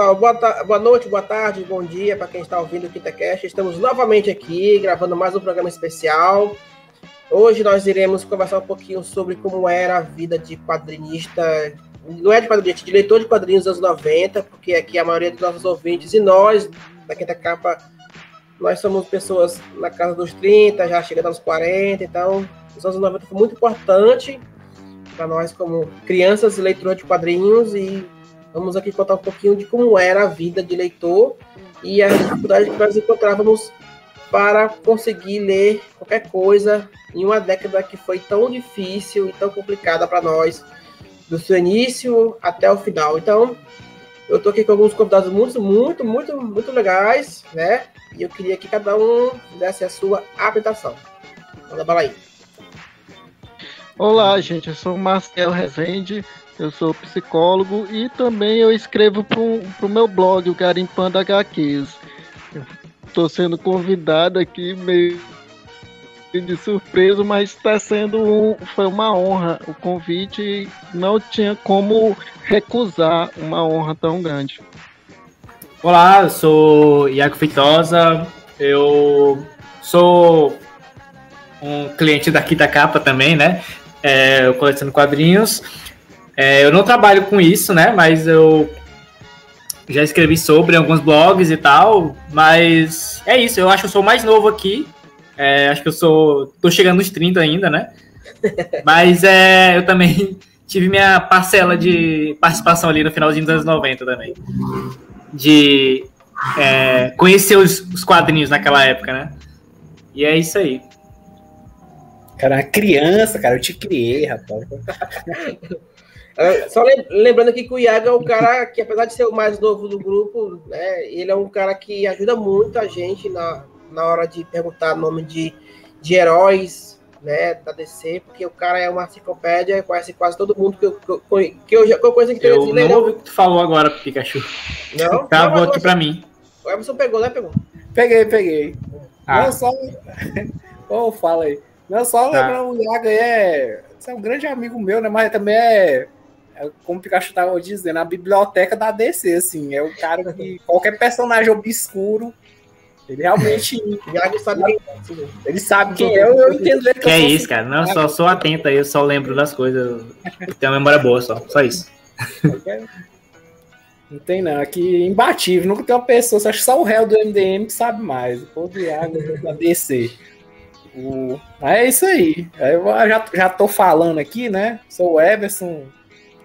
pessoal, boa, boa noite, boa tarde, bom dia para quem está ouvindo o KitaCast. Estamos novamente aqui gravando mais um programa especial. Hoje nós iremos conversar um pouquinho sobre como era a vida de quadrinista, não é de quadrinista, de leitor de quadrinhos dos anos 90, porque aqui a maioria dos nossos ouvintes e nós, da Quinta Capa, nós somos pessoas na casa dos 30, já chegando aos 40, então os anos 90 foi muito importante para nós como crianças e leitores de quadrinhos e Vamos aqui contar um pouquinho de como era a vida de leitor e as dificuldades que nós encontrávamos para conseguir ler qualquer coisa em uma década que foi tão difícil e tão complicada para nós, do seu início até o final. Então, eu estou aqui com alguns convidados muito, muito, muito, muito legais, né? E eu queria que cada um fizesse a sua apresentação. Manda bala aí. Olá, gente. Eu sou o Marcelo Rezende eu sou psicólogo e também eu escrevo para o meu blog, o Garimpando HQs. Estou sendo convidado aqui meio de surpresa, mas está sendo um, foi uma honra o convite não tinha como recusar uma honra tão grande. Olá, eu sou Iago Feitosa, eu sou um cliente daqui da capa também, né? É, eu coleciono quadrinhos. É, eu não trabalho com isso, né? Mas eu já escrevi sobre alguns blogs e tal. Mas é isso, eu acho que eu sou mais novo aqui. É, acho que eu sou. tô chegando nos 30 ainda, né? Mas é, eu também tive minha parcela de participação ali no finalzinho dos anos 90 também. De é, conhecer os, os, quadrinhos naquela época, né? E é isso aí. Cara, criança, cara, eu te criei, rapaz. É, só lembrando aqui que o Iago é um cara que, apesar de ser o mais novo do grupo, né, ele é um cara que ajuda muito a gente na, na hora de perguntar nome de, de heróis né, da DC, porque o cara é uma enciclopédia e conhece quase todo mundo que eu, que eu, já que eu conheço aqui. Eu não ouvi o que tu falou agora, Pikachu. Não? Travou aqui pra mim. O Emerson pegou, né? Pegou. Peguei, peguei. Ah. Não, só... oh, fala aí. Não, só tá. lembrando, o Iago é... Você é um grande amigo meu, né? Mas também é é como o Pikachu estava dizendo, a biblioteca da DC, assim, é o cara que qualquer personagem obscuro, ele realmente sabe quem é. Ele sabe quem é, eu entendo ele. Que, que é isso, assim, cara, não, só sou atento aí, eu só lembro das coisas, eu tenho uma memória boa só, só isso. Não tem não, aqui imbatível, nunca tem uma pessoa, acho que só o réu do MDM que sabe mais, o povo de água da DC. O... É isso aí. Eu já, já tô falando aqui, né? Sou o Everson,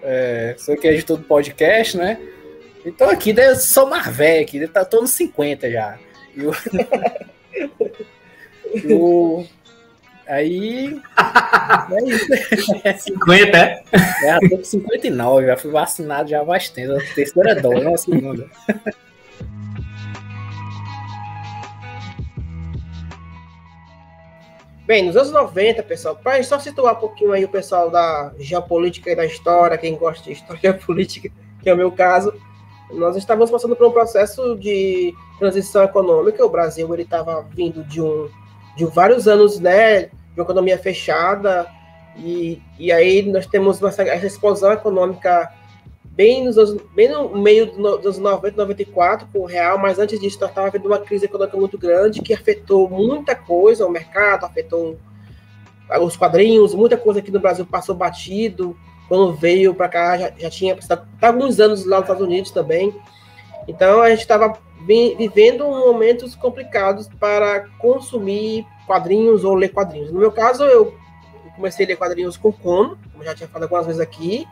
é, sou que é editor do podcast, né? Então aqui, eu sou mais velho aqui, tá, tô nos 50 já. Eu, eu, aí. É isso. 50, é? É, tô com 59, já fui vacinado já há bastante. A terceira dose, não a segunda. Bem, nos anos 90, pessoal, para só situar um pouquinho aí o pessoal da geopolítica e da história, quem gosta de história política, que é o meu caso, nós estávamos passando por um processo de transição econômica. O Brasil ele estava vindo de um de vários anos, né, de uma economia fechada e, e aí nós temos essa, essa explosão econômica bem, nos, bem no meio dos 90, 94 com o real, mas antes disso nós estávamos vendo uma crise econômica muito grande que afetou muita coisa, o mercado, afetou os quadrinhos, muita coisa aqui no Brasil passou batido, quando veio para cá já, já tinha tá alguns anos lá nos Estados Unidos também. Então a gente estava vivendo momentos complicados para consumir quadrinhos ou ler quadrinhos. No meu caso, eu comecei a ler quadrinhos com Kono, como já tinha falado algumas vezes aqui,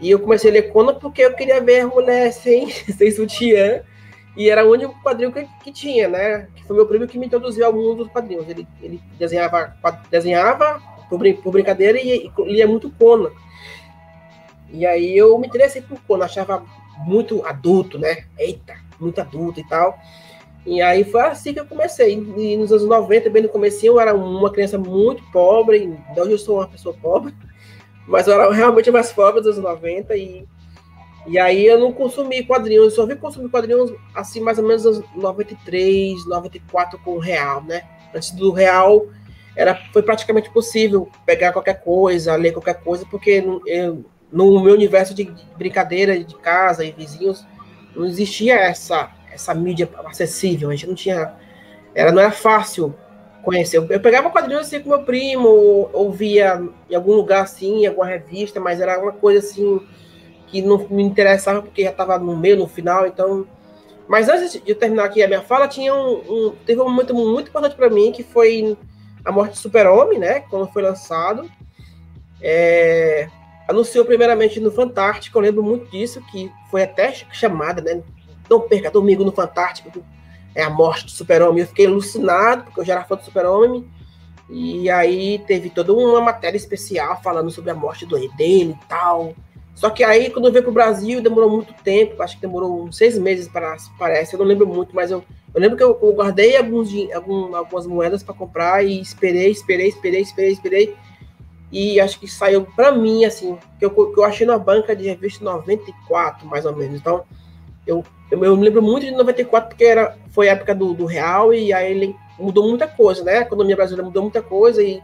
e eu comecei a ler Conan porque eu queria ver mulher sem, sem sutiã. E era o único quadrinho que, que tinha, né? Que foi meu primo que me introduziu ao mundo dos quadrinhos. Ele, ele desenhava, desenhava por, por brincadeira e, e lia muito Conan. E aí eu me interessei por Conan, achava muito adulto, né? Eita, muito adulto e tal. E aí foi assim que eu comecei. E nos anos 90, bem no começo, eu era uma criança muito pobre. Hoje eu sou uma pessoa pobre. Mas eu era realmente mais pobre dos 90 e, e aí eu não consumi quadrinhos, eu só vi consumir quadrinhos assim mais ou menos nos 93, 94 com o real, né? Antes do real era, foi praticamente possível pegar qualquer coisa, ler qualquer coisa, porque eu, no meu universo de brincadeira de casa e vizinhos não existia essa, essa mídia acessível, a gente não tinha. Era, não era fácil conhecer. Eu, pegava quadrinhos assim com meu primo, ouvia em algum lugar assim, em alguma revista, mas era uma coisa assim que não me interessava porque já estava no meio, no final, então. Mas antes de eu terminar aqui a minha fala, tinha um, um teve um momento muito importante para mim que foi a morte do Super-Homem, né? Quando foi lançado. É, anunciou primeiramente no Fantástico, eu lembro muito disso, que foi até chamada, né? Não perca domingo no Fantástico, é a morte do Super-Homem. Eu fiquei alucinado, porque eu já era fã do Super-Homem. E aí teve toda uma matéria especial falando sobre a morte do dele e tal. Só que aí, quando veio para o Brasil, demorou muito tempo, acho que demorou uns seis meses, para, parece, eu não lembro muito, mas eu, eu lembro que eu, eu guardei alguns, algum, algumas moedas para comprar e esperei, esperei, esperei, esperei, esperei. E acho que saiu para mim, assim, que eu, que eu achei na banca de revista 94, mais ou menos. Então, eu, eu, eu me lembro muito de 94, porque era, foi a época do, do real, e aí ele mudou muita coisa, né? A economia brasileira mudou muita coisa, e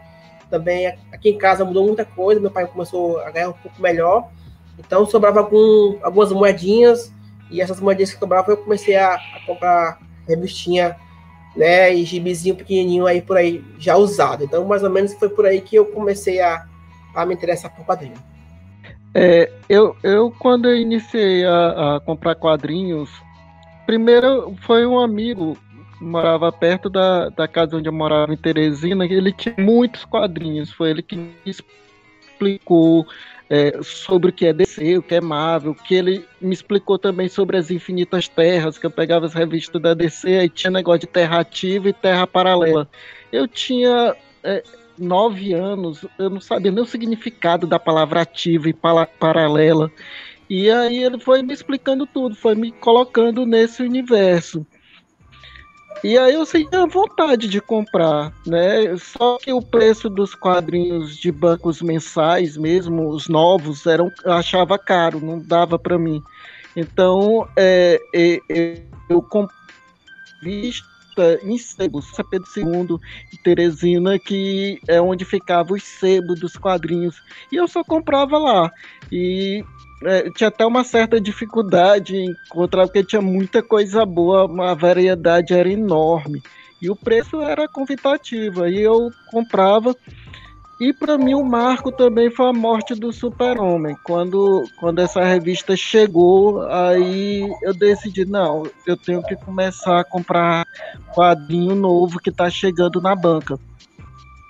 também aqui em casa mudou muita coisa. Meu pai começou a ganhar um pouco melhor. Então sobrava algum, algumas moedinhas, e essas moedinhas que sobravam eu comecei a, a comprar revistinha, né, e gibizinho pequenininho aí por aí, já usado. Então mais ou menos foi por aí que eu comecei a, a me interessar por quadrinho. É, eu, eu, quando eu iniciei a, a, comprar quadrinhos, primeiro foi um amigo que morava perto da, da casa onde eu morava em Teresina, ele tinha muitos quadrinhos, foi ele que me explicou é, sobre o que é DC, o que é Marvel, que ele me explicou também sobre as Infinitas Terras, que eu pegava as revistas da DC, aí tinha negócio de terra ativa e terra paralela. Eu tinha é, nove anos, eu não sabia nem o significado da palavra ativa e paralela. E aí ele foi me explicando tudo, foi me colocando nesse universo. E aí eu sentia vontade de comprar, né? Só que o preço dos quadrinhos de bancos mensais, mesmo os novos, eram, eu achava caro, não dava para mim. Então é, é, eu comprei em sebo, São Pedro II e Teresina, que é onde ficava os sebos dos quadrinhos. E eu só comprava lá. E é, tinha até uma certa dificuldade em encontrar, porque tinha muita coisa boa, a variedade era enorme. E o preço era convidativo, aí eu comprava. E para mim o marco também foi a morte do Super-Homem. Quando, quando essa revista chegou, aí eu decidi, não, eu tenho que começar a comprar quadrinho novo que está chegando na banca.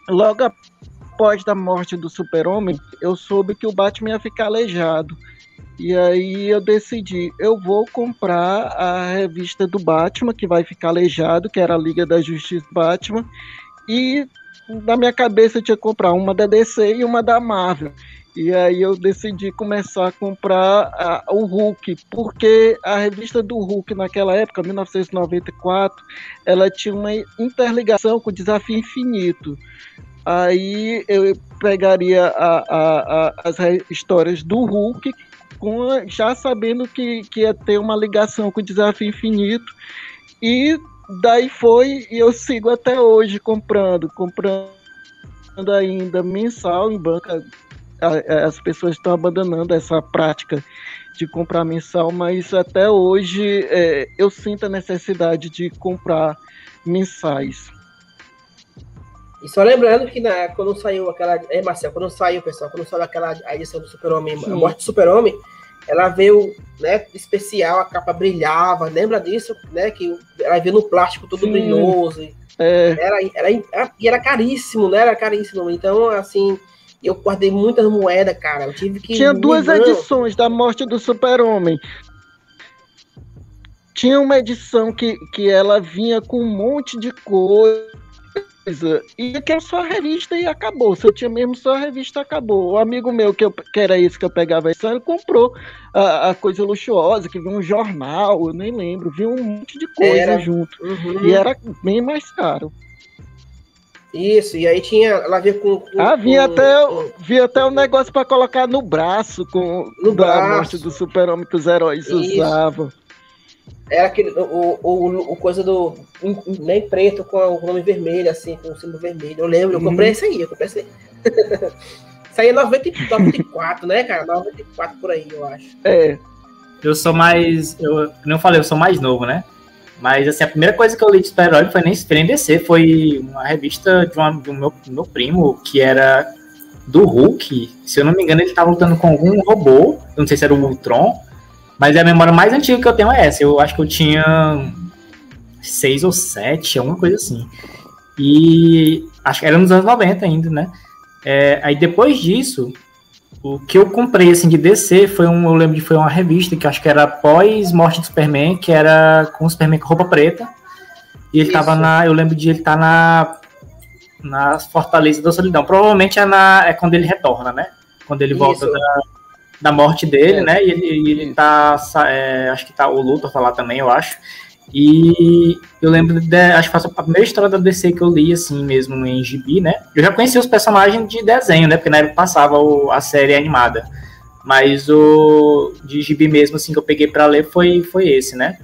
Logo após da morte do Super-Homem, eu soube que o Batman ia ficar aleijado. E aí eu decidi, eu vou comprar a revista do Batman, que vai ficar aleijado, que era a Liga da Justiça Batman. E na minha cabeça eu tinha que comprar uma da DC e uma da Marvel. E aí eu decidi começar a comprar a, o Hulk, porque a revista do Hulk naquela época, 1994, ela tinha uma interligação com o Desafio Infinito. Aí eu pegaria a, a, as histórias do Hulk com, já sabendo que, que ia ter uma ligação com o Desafio Infinito. E daí foi, e eu sigo até hoje comprando, comprando ainda mensal em banca. As pessoas estão abandonando essa prática de comprar mensal, mas até hoje é, eu sinto a necessidade de comprar mensais. E só lembrando que na, quando saiu aquela. É, Marcel, quando saiu, pessoal, quando saiu aquela edição do Super-Homem, a morte do Super-Homem, ela veio, né, especial, a capa brilhava, lembra disso, né, que ela veio no plástico todo Sim. brilhoso. É. Era, era, e era caríssimo, né, era caríssimo. Então, assim, eu guardei muitas moedas, cara, eu tive que... Tinha duas edições da morte do super-homem. Tinha uma edição que, que ela vinha com um monte de coisa coisa. E que é só a revista e acabou. Se eu tinha mesmo só a revista, acabou. O amigo meu, que, eu, que era esse que eu pegava esse ele comprou a, a, coisa luxuosa, que viu um jornal, eu nem lembro, viu um monte de coisa era. junto. Uhum. E era bem mais caro. Isso, e aí tinha. Ela vinha com. com ah, vinha, com, até, com... vinha até um negócio para colocar no braço com no braço. morte do super-homem que os heróis Isso. usavam. Era aquele, o, o, o coisa do. Nem preto com o nome vermelho, assim, com o símbolo vermelho. Eu lembro, eu comprei uhum. esse aí, eu comprei esse aí. isso aí é 90, 94, né, cara? 94 por aí, eu acho. É. eu sou mais. Eu não falei, eu sou mais novo, né? Mas assim, a primeira coisa que eu li de super-herói foi nem, DC, foi uma revista de, uma, do meu, meu primo, que era do Hulk. Se eu não me engano, ele estava lutando com algum robô. não sei se era o Ultron. Mas a memória mais antiga que eu tenho é essa. Eu acho que eu tinha seis ou sete, alguma coisa assim. E acho que era nos anos 90 ainda, né? É, aí depois disso, o que eu comprei assim de DC foi um, eu lembro de foi uma revista que acho que era pós morte do Superman, que era com o Superman com roupa preta. E ele Isso. tava na, eu lembro de ele estar tá na na Fortaleza da Solidão. Provavelmente é na é quando ele retorna, né? Quando ele volta da, da morte dele, é. né? E ele, e ele tá é, acho que tá o Luthor tá lá também, eu acho. E eu lembro, de, acho que foi a primeira história da DC que eu li, assim mesmo, em gibi, né? Eu já conhecia os personagens de desenho, né? Porque na época passava o, a série animada. Mas o de gibi mesmo, assim, que eu peguei para ler foi, foi esse, né?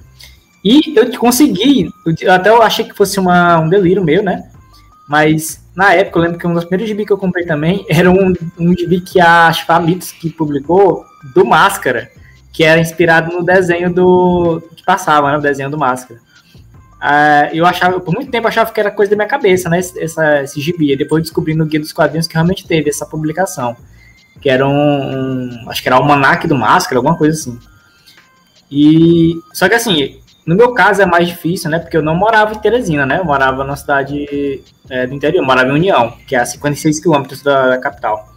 E eu consegui, eu, até eu achei que fosse uma, um delírio meu, né? Mas na época, eu lembro que um dos primeiros gibi que eu comprei também era um, um gibi que a Famitsu que publicou do Máscara que era inspirado no desenho do. que passava, né? O desenho do Máscara. Uh, eu achava, por muito tempo, achava que era coisa da minha cabeça, né? Essa, esse gibi. E depois descobri no Guia dos Quadrinhos que realmente teve essa publicação. Que era um. um acho que era o Almanac do Máscara, alguma coisa assim. E. Só que assim, no meu caso é mais difícil, né? Porque eu não morava em Teresina, né? Eu morava na cidade é, do interior, eu morava em União, que é a 56 quilômetros da, da capital.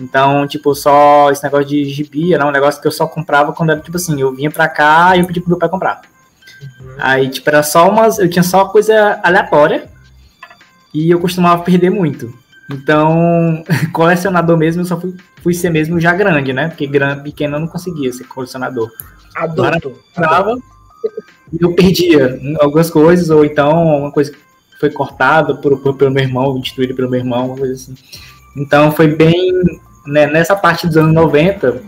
Então, tipo, só esse negócio de gibi era um negócio que eu só comprava quando era, tipo assim, eu vinha pra cá e eu pedi pro meu pai comprar. Uhum. Aí, tipo, era só umas. Eu tinha só coisa aleatória e eu costumava perder muito. Então, colecionador mesmo, eu só fui, fui ser mesmo já grande, né? Porque grande, pequeno eu não conseguia ser colecionador. Adulto. E eu perdia algumas coisas, ou então uma coisa que foi cortada por, por, pelo meu irmão, destruída pelo meu irmão, uma coisa assim. Então foi bem. Né, nessa parte dos anos 90,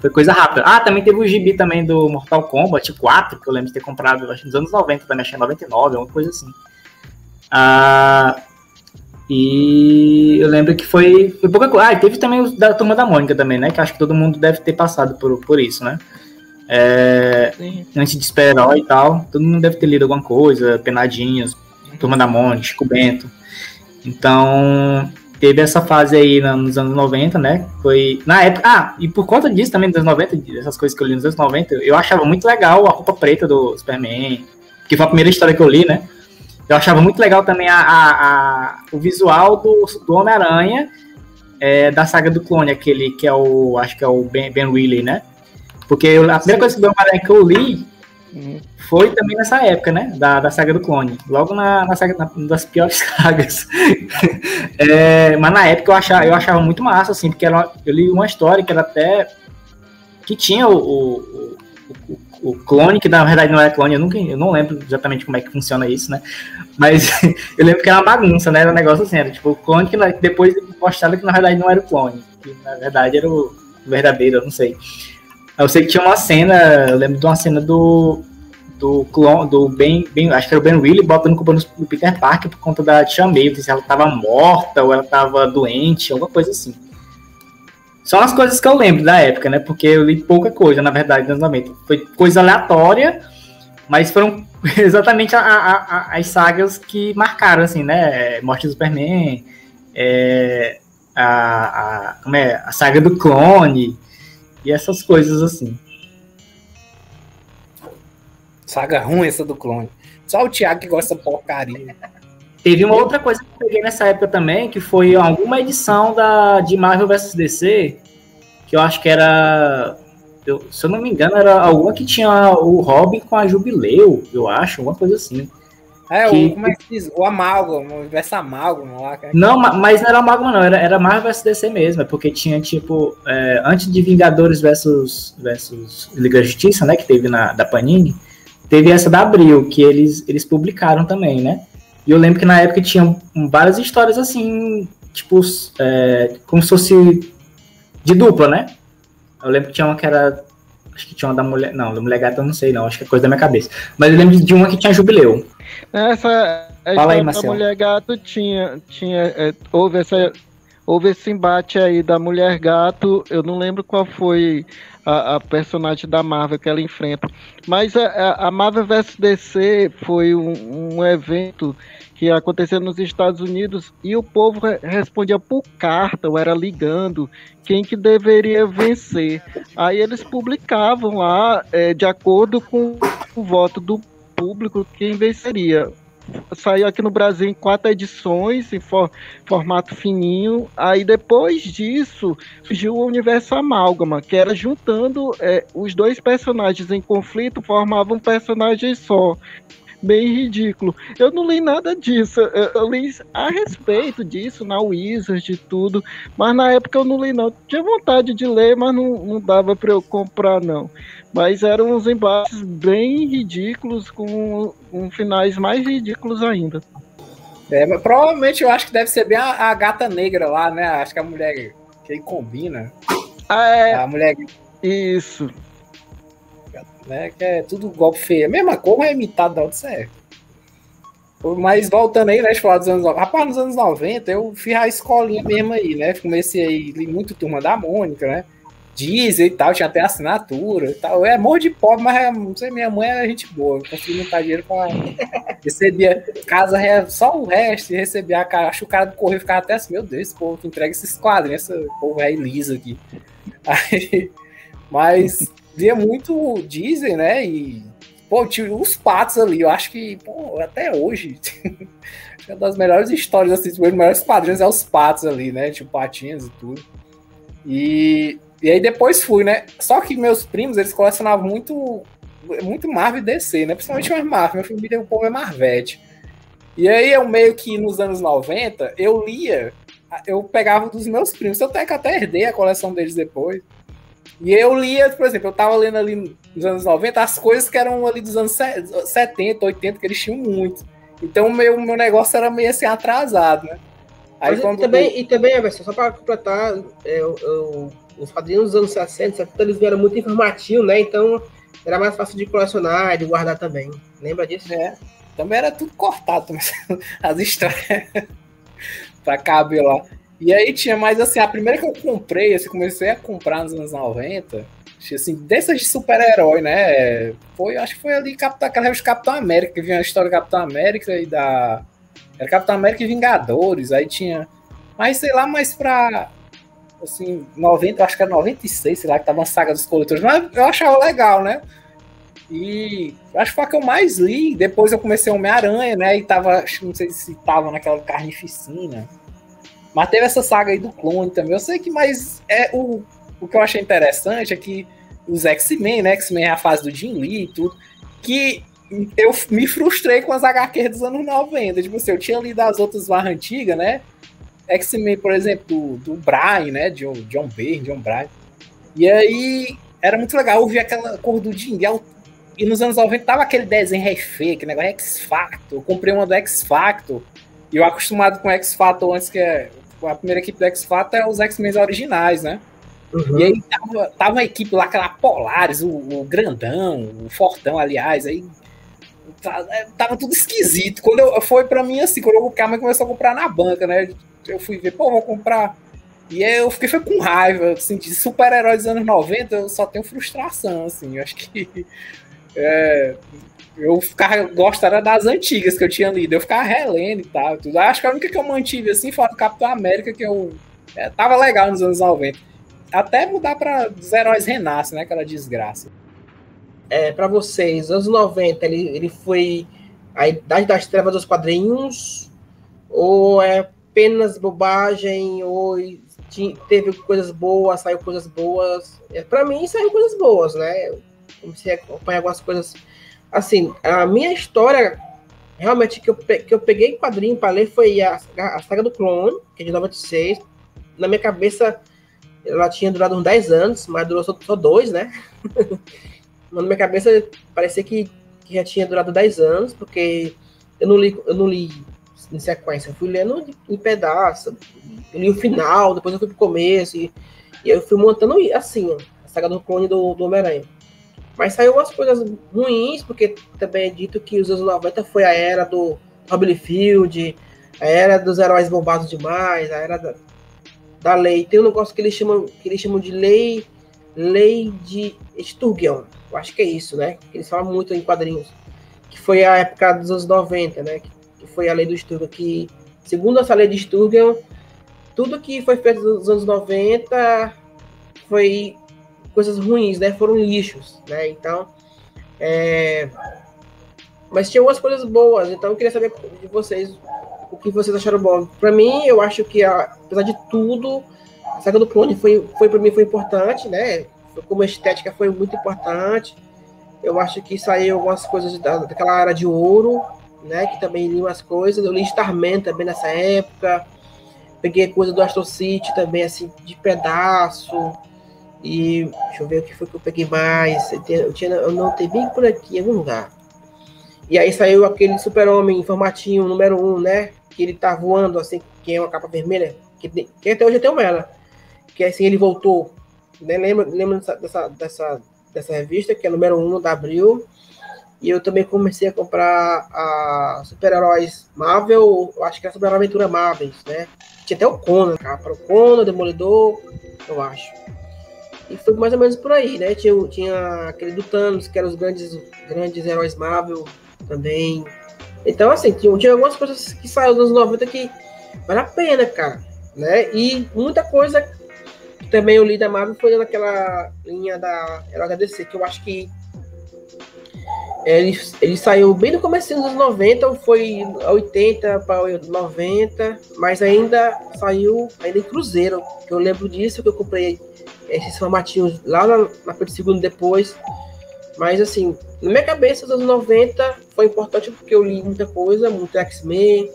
foi coisa rápida. Ah, também teve o gibi também do Mortal Kombat 4, que eu lembro de ter comprado acho, nos anos 90 também, achei 99, alguma coisa assim. Ah, e eu lembro que foi, foi pouca coisa. Ah, teve também o da Turma da Mônica também, né? Que acho que todo mundo deve ter passado por, por isso, né? É, antes de super e tal, todo mundo deve ter lido alguma coisa, Penadinhas, Turma da Mônica, Chico Bento. Então, teve essa fase aí nos anos 90, né? Foi na época. Ah, e por conta disso também, dos anos 90, essas coisas que eu li nos anos 90, eu achava muito legal a roupa preta do Superman, que foi a primeira história que eu li, né? Eu achava muito legal também a, a, a o visual do, do Homem-Aranha é, da saga do clone, aquele que é o. Acho que é o Ben, ben Reilly, né? Porque eu, a primeira coisa Homem-Aranha que eu li uhum foi também nessa época, né? Da, da saga do clone. Logo na, na saga na, das piores sagas. é, mas na época eu achava, eu achava muito massa, assim, porque era, eu li uma história que era até. que tinha o, o, o, o clone, que na verdade não era clone, eu, nunca, eu não lembro exatamente como é que funciona isso, né? Mas eu lembro que era uma bagunça, né? Era um negócio assim, era tipo o clone que depois mostrava que na verdade não era o clone, que na verdade era o verdadeiro, eu não sei. Eu sei que tinha uma cena, eu lembro de uma cena do, do clone, do Ben, ben, acho que era o Ben Willy, botando culpa no Peter Parker por conta da Tia May, se ela estava morta ou ela estava doente, alguma coisa assim. São as coisas que eu lembro da época, né? Porque eu li pouca coisa, na verdade, nos 90. Foi coisa aleatória, mas foram exatamente a, a, a, as sagas que marcaram, assim, né? Morte do Superman, é, a, como é? a saga do clone, e essas coisas assim. Saga ruim essa do clone. Só o Thiago que gosta de porcaria. Teve uma outra coisa que eu peguei nessa época também, que foi alguma edição da, de Marvel vs DC, que eu acho que era. Eu, se eu não me engano, era alguma que tinha o Robin com a Jubileu, eu acho, alguma coisa assim. É, que, o, como é que diz? O Amálgama, universo Amálgama lá. É não, mas não era Amálgama, não, era, era Marvel vs DC mesmo, é porque tinha, tipo, é, antes de Vingadores versus, versus Liga da Justiça, né, que teve na, da Panini, Teve essa da Abril, que eles, eles publicaram também, né? E eu lembro que na época tinha várias histórias assim, tipo, é, como se fosse de dupla, né? Eu lembro que tinha uma que era. Acho que tinha uma da mulher. Não, da mulher gata eu não sei, não. Acho que é coisa da minha cabeça. Mas eu lembro de uma que tinha jubileu. Essa. A Fala aí, Marcelo. A mulher gato tinha. tinha é, houve essa. houve esse embate aí da Mulher Gato, eu não lembro qual foi a, a personagem da Marvel que ela enfrenta, mas a, a Marvel vs DC foi um, um evento que acontecia nos Estados Unidos e o povo respondia por carta, ou era ligando quem que deveria vencer. Aí eles publicavam lá, é, de acordo com o voto do público, quem venceria. Saiu aqui no Brasil em quatro edições, em for, formato fininho. Aí depois disso surgiu o Universo Amálgama, que era juntando é, os dois personagens em conflito, formavam um personagem só bem ridículo. Eu não li nada disso. Eu, eu li a respeito disso na Wizard e tudo, mas na época eu não li não. Tinha vontade de ler, mas não, não dava para eu comprar não. Mas eram uns embates bem ridículos com, com finais mais ridículos ainda. É, provavelmente eu acho que deve ser bem a, a gata negra lá, né? Acho que a mulher que combina. Ah, é. A mulher. Isso né? Que é tudo golpe feio. A mesma cor é imitado da outra, Mas voltando aí, né? Falar dos anos 90. Rapaz, nos anos 90 eu fiz a escolinha mesmo aí, né? Comecei aí, li muito Turma da Mônica, né? Diesel e tal, tinha até assinatura e tal. É amor de pobre, mas é, não sei, minha mãe era gente boa. Eu consegui montar dinheiro pra. Recebia casa, só o resto, recebia a cara. Acho que o cara do correio ficava até assim: Meu Deus, esse povo que entrega esses quadrinhos, esse povo é liso aqui. Aí, mas via muito Disney, né? E, pô, tinha os patos ali. Eu acho que, pô, até hoje, uma das melhores histórias, assim, os melhores padrões é os patos ali, né? Tipo, patinhas e tudo. E, e aí depois fui, né? Só que meus primos, eles colecionavam muito, muito Marvel e DC, né? Principalmente mais Marvel. Minha família, o povo é Marvete. E aí eu meio que nos anos 90, eu lia, eu pegava dos meus primos. Eu até que até herdei a coleção deles depois. E eu lia, por exemplo, eu tava lendo ali nos anos 90 as coisas que eram ali dos anos 70, 80, que eles tinham muito. Então o meu, meu negócio era meio assim atrasado, né? Aí, Mas, quando... e também, e também, Everson, só para completar, é, eu, eu, os quadrinhos dos anos 60, 70, eles vieram muito informativo, né? Então era mais fácil de colecionar, de guardar também. Lembra disso? É. Também era tudo cortado, as histórias para caber lá. E aí tinha mais assim, a primeira que eu comprei, assim, comecei a comprar nos anos 90, assim, dessas de super-herói, né? Foi, acho que foi ali Capitão, aquela revista Capitão América, que vinha a história do Capitão América e da. Era Capitão América e Vingadores, aí tinha. Mas sei lá, mais pra. Assim, 90, acho que era 96, sei lá, que tava uma saga dos coletores. Mas eu achava legal, né? E acho que foi a que eu mais li. Depois eu comecei Homem-Aranha, né? E tava, não sei se tava naquela carnificina. Mas teve essa saga aí do clone também. Eu sei que, mas é o, o que eu achei interessante é que os X-Men, né? X-Men é a fase do Jim Lee e tudo, que eu me frustrei com as HQs dos anos 90. Tipo assim, eu tinha lido as outras mais antigas, né? X-Men, por exemplo, do, do Brian, né? John, John Byrne, John Brian. E aí era muito legal ouvir aquela cor do Jim. E nos anos 90 tava aquele desenho refê, aquele negócio X-Factor. Eu comprei uma do X-Factor. E eu acostumado com X-Factor antes que é a primeira equipe do X-Factor é os X-Men originais, né? Uhum. E aí tava, tava uma equipe lá, aquela Polaris, o, o grandão, o fortão, aliás, aí é, tava tudo esquisito. Quando eu foi para mim assim, quando o cara começou a comprar na banca, né? Eu fui ver, pô, vou comprar. E aí eu fiquei foi com raiva, assim, de super-heróis dos anos 90, eu só tenho frustração, assim. Eu acho que é, eu ficava, gostava das antigas que eu tinha lido, eu ficava relendo e tal. Tudo. Acho que a única que eu mantive assim foi do Capitão América, que eu é, tava legal nos anos 90. Até mudar para os heróis renascem, né? Aquela desgraça. É, para vocês, anos 90, ele, ele foi a idade das trevas dos quadrinhos? Ou é apenas bobagem? Ou teve coisas boas, saiu coisas boas? É, para mim, saiu coisas boas, né? Eu comecei a acompanhar algumas coisas assim, a minha história realmente que eu, que eu peguei quadrinho para ler foi a, a saga do clone, que é de 96. Na minha cabeça, ela tinha durado uns 10 anos, mas durou só, só dois, né? na minha cabeça, parecia que, que, já tinha durado 10 anos, porque eu não li, eu não li em sequência, eu fui lendo em pedaço. Eu li o final, depois eu fui pro começo, e, e eu fui montando assim, a saga do clone do, do Homem-Aranha. Mas saiu umas coisas ruins, porque também é dito que os anos 90 foi a era do Robin Field, a era dos heróis bombados demais, a era da... da lei. Tem um negócio que eles chamam, que eles chamam de lei, lei de Sturgeon. Eu acho que é isso, né? Eles falam muito em quadrinhos. Que foi a época dos anos 90, né? Que foi a lei do Sturgeon. Que, segundo essa lei de Sturgeon, tudo que foi feito nos anos 90 foi coisas ruins, né? Foram lixos, né? Então, é... mas tinha algumas coisas boas. Então, eu queria saber de vocês o que vocês acharam bom. Para mim, eu acho que apesar de tudo, a saga do clone foi, foi para mim foi importante, né? Como estética foi muito importante. Eu acho que saiu algumas coisas da, daquela área de ouro, né? Que também li umas coisas. Eu li Starman também nessa época. Peguei coisa do Astro City também, assim, de pedaço. E deixa eu ver o que foi que eu peguei mais. Eu, tinha, eu não tenho bem por aqui, em algum lugar. E aí saiu aquele super-homem formatinho número um, né? Que ele tá voando, assim, que é uma capa vermelha. Que, que até hoje eu tenho ela. Que assim ele voltou. Né? Lembra, lembra dessa, dessa, dessa, dessa revista, que é número um da Abril. E eu também comecei a comprar a super-heróis Marvel, eu acho que é a Super Aventura Marvel, né? Tinha até o Conan, capa. O Conan, o Demolidor, eu acho. E foi mais ou menos por aí, né? Tinha, tinha aquele do Thanos, que eram os grandes, grandes heróis Marvel também. Então, assim, tinha, tinha algumas coisas que saíram dos anos 90 que vale a pena, cara. Né? E muita coisa também eu li da Marvel foi naquela linha da HDC, que eu acho que ele, ele saiu bem no começo dos anos 90, foi 80 para 90, mas ainda saiu ainda em Cruzeiro. Eu lembro disso, que eu comprei esses formatinhos lá na, na segundo depois. Mas assim, na minha cabeça, os anos 90 foi importante porque eu li muita coisa, muito X-Men,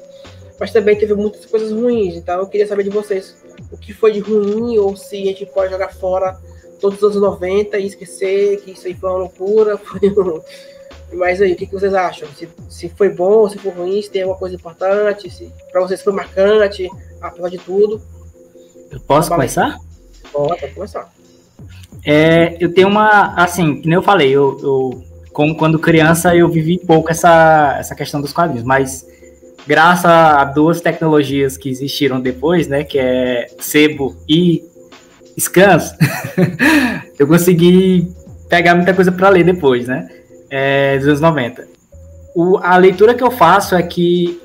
mas também teve muitas coisas ruins. Então eu queria saber de vocês o que foi de ruim, ou se a gente pode jogar fora todos os anos 90 e esquecer que isso aí foi uma loucura. Foi... Mas aí, o que, que vocês acham? Se, se foi bom, se foi ruim, se tem alguma coisa importante, se para vocês foi marcante, apesar de tudo. Eu posso começar? Começar. É, eu tenho uma, assim, que nem eu falei, eu, eu como quando criança eu vivi pouco essa, essa questão dos quadrinhos, mas graças a duas tecnologias que existiram depois, né, que é Sebo e Scans, eu consegui pegar muita coisa para ler depois, né, é, dos anos 90. O, a leitura que eu faço é que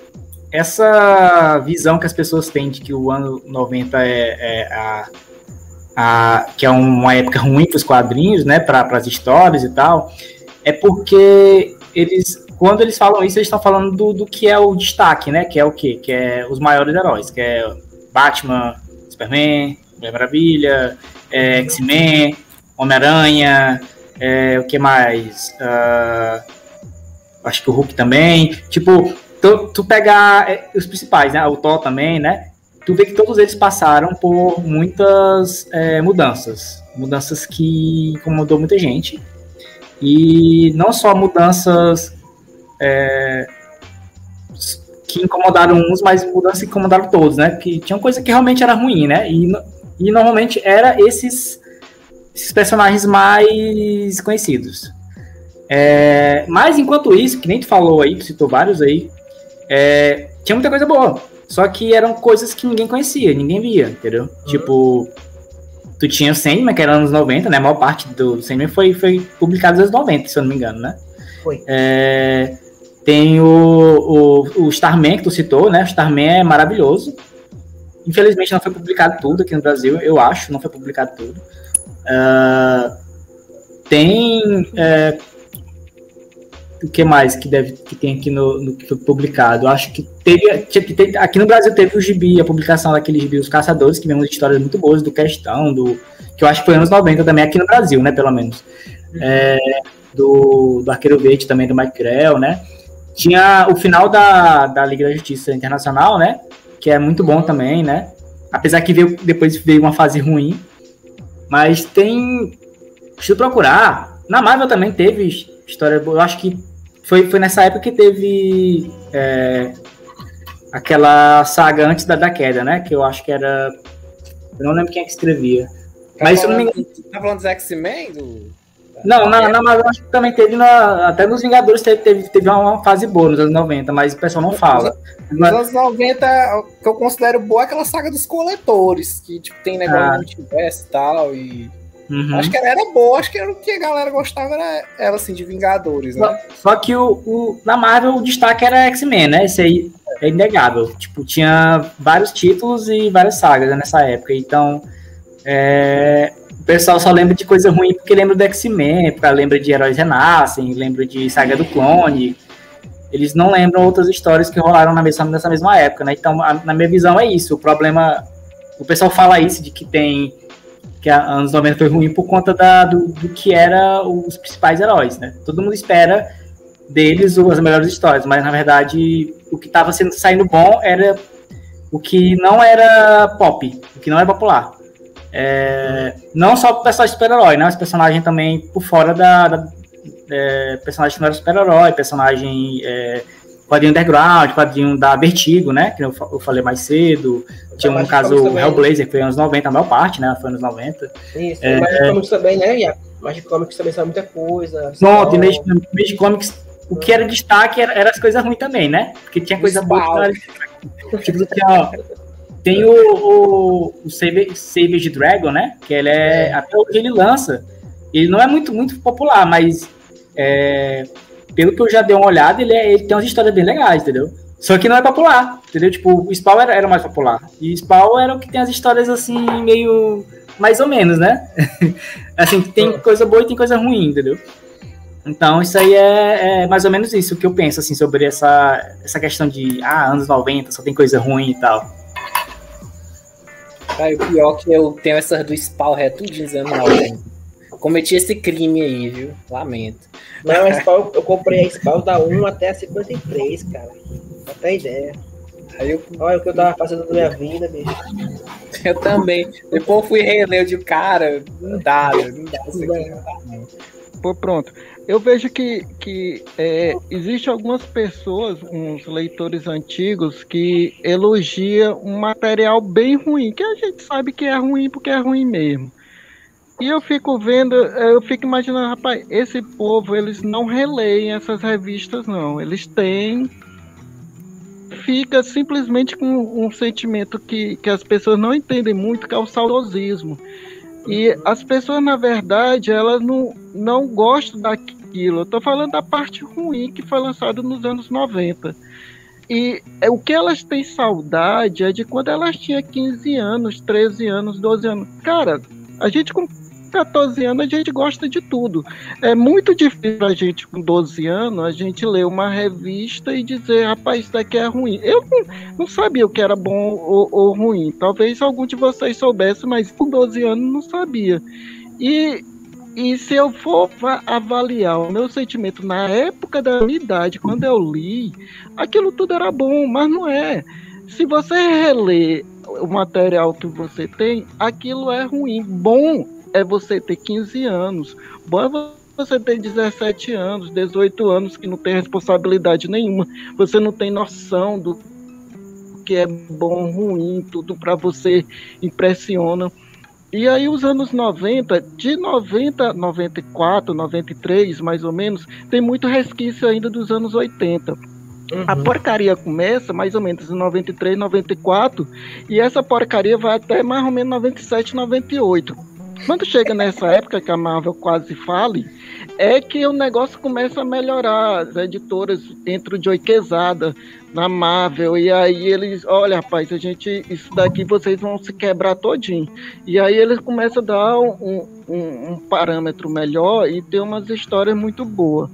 essa visão que as pessoas têm de que o ano 90 é, é a a, que é uma época ruim para os quadrinhos, né, para as histórias e tal, é porque eles, quando eles falam isso, eles estão falando do, do que é o destaque, né, que é o quê? Que é os maiores heróis, que é Batman, Superman, Mulher Maravilha, é, X-Men, Homem-Aranha, é, o que mais? Uh, acho que o Hulk também. Tipo, tu, tu pegar é, os principais, né? O Thor também, né? Tu vê que todos eles passaram por muitas é, mudanças. Mudanças que incomodou muita gente. E não só mudanças é, que incomodaram uns, mas mudanças que incomodaram todos, né? Que tinha coisa que realmente era ruim, né? E, e normalmente era esses, esses personagens mais conhecidos. É, mas enquanto isso, que nem tu falou aí, tu citou vários aí, é, tinha muita coisa boa. Só que eram coisas que ninguém conhecia, ninguém via, entendeu? Uhum. Tipo, tu tinha o Sandman, que era anos 90, né? A maior parte do Sandman foi, foi publicado nos anos 90, se eu não me engano, né? Foi. É, tem o, o, o Starman, que tu citou, né? O Starman é maravilhoso. Infelizmente não foi publicado tudo aqui no Brasil, eu acho, não foi publicado tudo. Uh, tem é, o que mais que deve que tem aqui no, no que foi publicado? Acho que teve, aqui no Brasil teve o gibi, a publicação daquele gibi Os Caçadores, que vem umas histórias muito boas do Questão, do que eu acho que foi anos 90 também aqui no Brasil, né, pelo menos. É, do, do Arqueiro Verde também do Mike Grell, né? Tinha o final da, da Liga da Justiça Internacional, né? Que é muito bom também, né? Apesar que veio, depois veio uma fase ruim. Mas tem. Se procurar, na Marvel também teve história boa. Eu acho que foi, foi nessa época que teve é, aquela saga antes da, da queda, né? Que eu acho que era. Eu não lembro quem é que escrevia. Tá Mas falando, não me... Tá falando dos X-Men? Do... Não, na, na Marvel acho que também teve, na, até nos Vingadores teve, teve, teve uma fase boa nos anos 90, mas o pessoal não fala. Nos anos 90, o que eu considero boa é aquela saga dos coletores, que tipo, tem negócio ah. multiverso e tal, e... Uhum. Acho que ela era boa, acho que era o que a galera gostava, era ela, assim, de Vingadores, né? Só, só que o, o, na Marvel o destaque era X-Men, né? Esse aí é inegável. Tipo, tinha vários títulos e várias sagas né, nessa época, então... É, o pessoal só lembra de coisa ruim porque lembra do X-Men, lembra de Heróis Renascem, lembra de Saga do Clone. Eles não lembram outras histórias que rolaram na mesma, nessa mesma época, né? Então, a, na minha visão, é isso. O problema. O pessoal fala isso de que tem. Que a anos 90 foi ruim por conta da, do, do que era os principais heróis, né? Todo mundo espera deles as melhores histórias, mas na verdade o que estava sendo saindo bom era o que não era pop, o que não era popular. É, não só o personagem super-herói, né? Os personagens também por fora da. da é, personagem que não era super-herói, personagem. É, quadrinho underground, quadrinho da Vertigo, né? Que eu, eu falei mais cedo. Tinha um caso Hellblazer, que foi anos 90, a maior parte, né? Foi anos 90. Isso, é, Magic Comics também, né? Magic Comics também sabe muita coisa. Pronto, Magic, Magic Comics, o que era destaque era, era as coisas ruins também, né? Porque tinha coisa boa. Tipo, tinha, ó, tem o, o, o Savage Dragon, né? Que ele é, é. Até hoje ele lança. Ele não é muito, muito popular, mas é, pelo que eu já dei uma olhada, ele, é, ele tem umas histórias bem legais, entendeu? Só que não é popular, entendeu? Tipo, o Spawn era, era mais popular. E o Spawn era o que tem as histórias assim, meio. mais ou menos, né? assim, tem coisa boa e tem coisa ruim, entendeu? Então, isso aí é, é, mais ou menos isso que eu penso, assim, sobre essa, essa questão de, ah, anos 90, só tem coisa ruim e tal. Cara, o pior é que eu tenho essas do Spawn reto dizendo mal, Cometi esse crime aí, viu? Lamento. Não, a Spawn, eu comprei a Spawn da 1 até a 53, cara. Até ideia. Aí eu... Olha o que eu tava fazendo na minha vida, bicho. Eu também. Depois eu fui reler de cara. Não dá, não dá. Isso aqui, não dá, não. Pô, pronto. Eu vejo que, que é, existe algumas pessoas, uns leitores antigos, que elogiam um material bem ruim, que a gente sabe que é ruim porque é ruim mesmo. E eu fico vendo, eu fico imaginando, rapaz, esse povo, eles não releem essas revistas, não. Eles têm. Fica simplesmente com um sentimento que, que as pessoas não entendem muito, que é o saudosismo. E as pessoas, na verdade, elas não, não gostam daquilo. Eu tô falando da parte ruim que foi lançada nos anos 90. E é, o que elas têm saudade é de quando elas tinham 15 anos, 13 anos, 12 anos. Cara, a gente com 14 anos a gente gosta de tudo. É muito difícil a gente, com 12 anos, a gente ler uma revista e dizer, rapaz, isso daqui é ruim. Eu não, não sabia o que era bom ou, ou, ruim. Talvez algum de vocês soubesse, mas com 12 anos não sabia. E, e se eu for avaliar o meu sentimento na época da minha idade, quando eu li, aquilo tudo era bom, mas não é. Se você reler o material que você tem, aquilo é ruim. Bom é você ter 15 anos. Bom é você ter 17 anos, 18 anos, que não tem responsabilidade nenhuma. Você não tem noção do que é bom, ruim, tudo para você impressiona. E aí, os anos 90, de 90, 94, 93, mais ou menos, tem muito resquício ainda dos anos 80. Uhum. A porcaria começa mais ou menos em 93, 94, e essa porcaria vai até mais ou menos 97, 98 quando chega nessa época que a Marvel quase fale, é que o negócio começa a melhorar. As editoras entram de oiquezada na Marvel, e aí eles, olha, rapaz, a gente, isso daqui vocês vão se quebrar todinho. E aí eles começam a dar um, um, um parâmetro melhor e ter umas histórias muito boas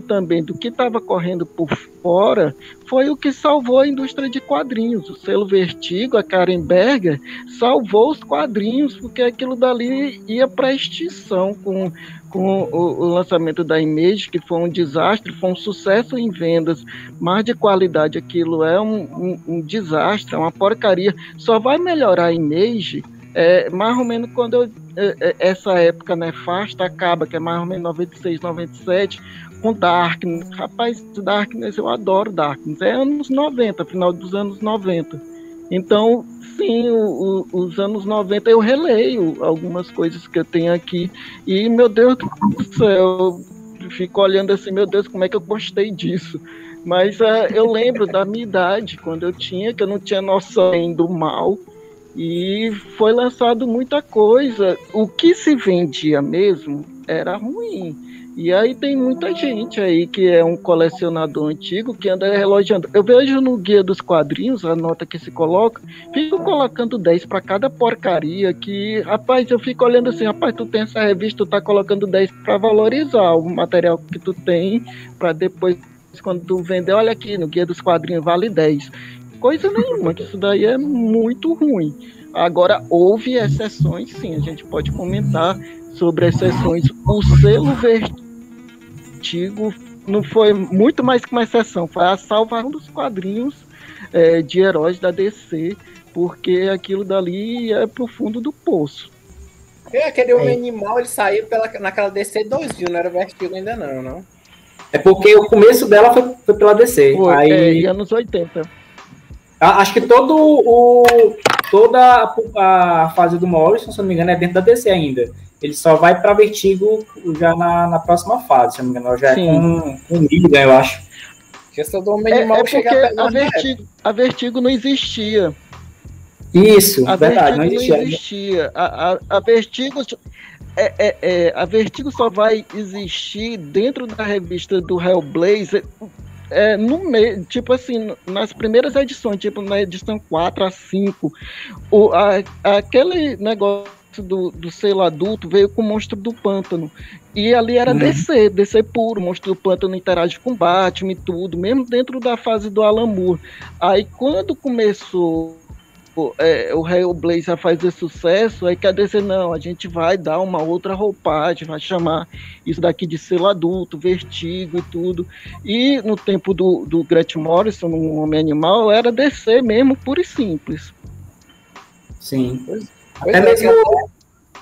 também do que estava correndo por fora foi o que salvou a indústria de quadrinhos. O selo Vertigo, a Karen Berger, salvou os quadrinhos porque aquilo dali ia para extinção com, com o, o, lançamento da Image, que foi um desastre, foi um sucesso em vendas, mas de qualidade aquilo é um, um, um desastre, é uma porcaria. Só vai melhorar a Image é, mais ou menos quando eu, é, é, essa época nefasta acaba, que é mais ou menos 96, 97, com Darkness. Rapaz, Darkness, eu adoro Darkness. É anos 90, final dos anos 90. Então, sim, o, o, os anos 90 eu releio algumas coisas que eu tenho aqui. E, meu Deus do céu, eu fico olhando assim, meu Deus, como é que eu gostei disso? Mas uh, eu lembro da minha idade, quando eu tinha, que eu não tinha noção do mal. E foi lançado muita coisa. O que se vendia mesmo era ruim. E aí tem muita gente aí que é um colecionador antigo que anda relogiando. Eu vejo no guia dos quadrinhos, a nota que se coloca, fico colocando 10 para cada porcaria que, rapaz, eu fico olhando assim, rapaz, tu tem essa revista, tu tá colocando 10 para valorizar o material que tu tem, para depois quando tu vender, olha aqui, no guia dos quadrinhos vale 10. Coisa nenhuma, que isso daí é muito ruim. Agora, houve exceções, sim, a gente pode comentar sobre exceções. O selo Vertigo não foi muito mais que uma exceção, foi a salvação dos quadrinhos é, de heróis da DC, porque aquilo dali é pro fundo do poço. É, aquele homem é. animal, ele saiu pela, naquela DC 2000, não era Vertigo ainda não, não? É porque o começo dela foi, foi pela DC. Foi, aí... é, anos 80. Acho que todo o, toda a, fase do Morrison, se não me engano, é dentro da DC ainda. Ele só vai para Vertigo já na, na próxima fase, se não me engano. Já é Sim. é com, com Milligan, eu acho. Questão do é, é porque a, a, Vertigo, a Vertigo não existia. Isso, a verdade, não existia. Não existia. A, a, a Vertigo é, é, é, a Vertigo só vai existir dentro da revista do Hellblazer é, no meio, tipo assim, nas primeiras edições, tipo na edição 4 a 5, o, a, aquele negócio do, do selo adulto veio com o monstro do pântano. E ali era uhum. DC, DC puro, o monstro do pântano interage com Batman e tudo, mesmo dentro da fase do Alan Moore. Aí quando começou é, o Hellblazer fazer sucesso, aí quer dizer, não, a gente vai dar uma outra roupagem, vai chamar isso daqui de selo adulto, vertigo e tudo. E no tempo do, do Grant Morrison, no Homem Animal, era DC mesmo, puro e simples. Sim. Até é, mesmo.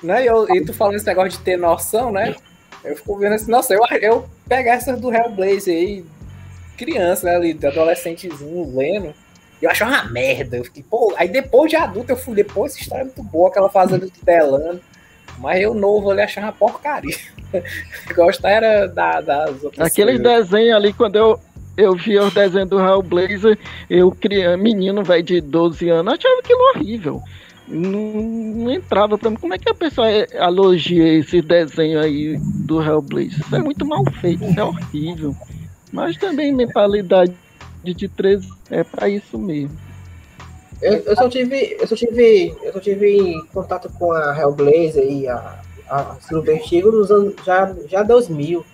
Né, eu, e tu falando esse negócio de ter noção, né? Eu fico vendo assim, nossa, eu, eu pegar essas do Hellblazer aí, criança, né, ali, adolescentezinho, lendo eu achei uma merda. Eu fiquei, pô, aí depois de adulto eu fui, depois essa história é muito boa, aquela fazenda do Delano. Mas eu novo ali achei uma porcaria. Gostar era da, das outras Aqueles desenhos ali, quando eu, eu vi os desenhos do Hellblazer, eu criança, menino velho de 12 anos, achava aquilo horrível. Não, não, entrava pra mim. Como é que a pessoa elogia esse desenho aí do Hellblazer? Isso é muito mal feito, isso é horrível. Mas também mentalidade de 13 é para isso mesmo. Eu, eu, só tive, eu só tive, eu só tive contato com a Hellblazer e a, a Silverstigo nos anos já já 2000.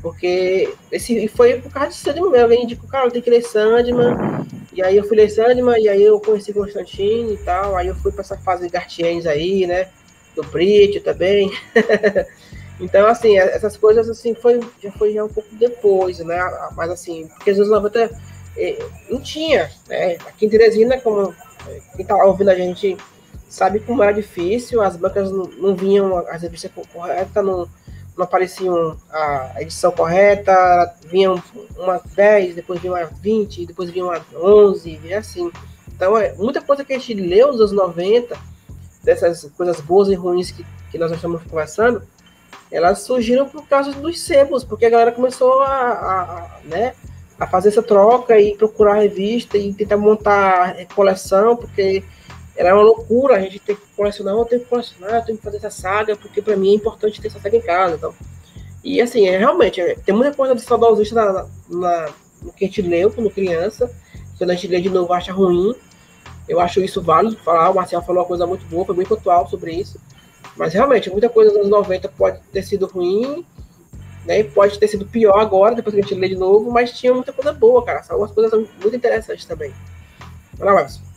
Porque esse foi por causa de Sandman. Alguém indicou, cara, tem que ler Sandman. E aí eu fui ler Sandman, e aí eu conheci Constantine e tal. Aí eu fui para essa fase de Gartiens aí, né? Do Brit também. Então, assim, é, essas coisas assim foi, já foi já um pouco depois, né? Mas assim, porque os anos 90 é, não tinha, né? Aqui em Teresina, como é, quem tá ouvindo a gente sabe como era difícil, as bancas não, não vinham, as revistas corretas, não, não apareciam a edição correta, vinham uma 10, depois vinha uma 20, depois vinha uma 11, e assim. Então, é, muita coisa que a gente leu nos anos 90, dessas coisas boas e ruins que, que nós estamos conversando, elas surgiram por causa dos sebos, porque a galera começou a, a, a, né, a fazer essa troca e procurar revista e tentar montar coleção, porque era uma loucura a gente ter que colecionar, eu tenho que colecionar, eu tenho que fazer essa saga, porque para mim é importante ter essa saga em casa. Então. E assim, é, realmente, é, tem muita coisa de saudosista na, na, no que a gente leu quando criança, quando a gente lê de novo acha ruim. Eu acho isso válido falar, o Marcel falou uma coisa muito boa, foi muito atual sobre isso. Mas realmente, muita coisa dos anos 90 pode ter sido ruim, né? Pode ter sido pior agora, depois que a gente lê de novo, mas tinha muita coisa boa, cara. Algumas coisas muito interessantes também. Vai lá, Marcos.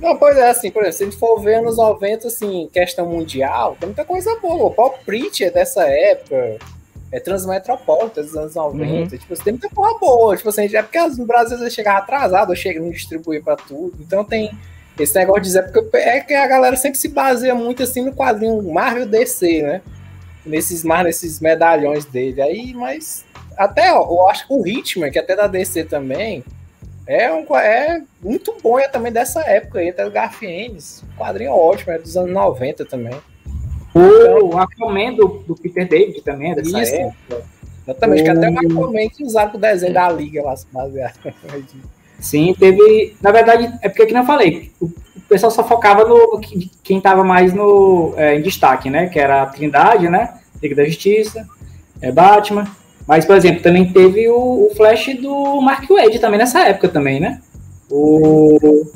Não, pois é, assim, por exemplo, se a gente for ver nos 90, assim, questão mundial, tem muita coisa boa. O Paul Pritchard dessa época, é Transmetropolitan dos anos 90, uhum. tipo, tem muita coisa boa. Tipo assim, é porque no Brasil vezes chegava atrasado, chega não distribuir pra tudo. Então tem esse negócio de dizer, porque é que a galera sempre se baseia muito assim no quadrinho Marvel DC, né? Nesses, nesses medalhões dele. Aí, mas até ó, eu acho que o Hitman, que é até da DC também, É, um, é muito bom, é também dessa época aí, até o Garfienes. Quadrinho ótimo, é dos anos 90 também. O Aquaman do, do Peter David também é dessa Isso. época. Exatamente, que até o Aquaman que usaram o desenho da Liga lá, se baseado. Sim, teve. Na verdade, é porque que não falei, o, pessoal só focava no, no que- quem estava mais no, é, em destaque, né? Que era a Trindade, né? Liga da Justiça, é, Batman. Mas, por exemplo, também teve o, o Flash do Mark Wade também nessa época também, né? O,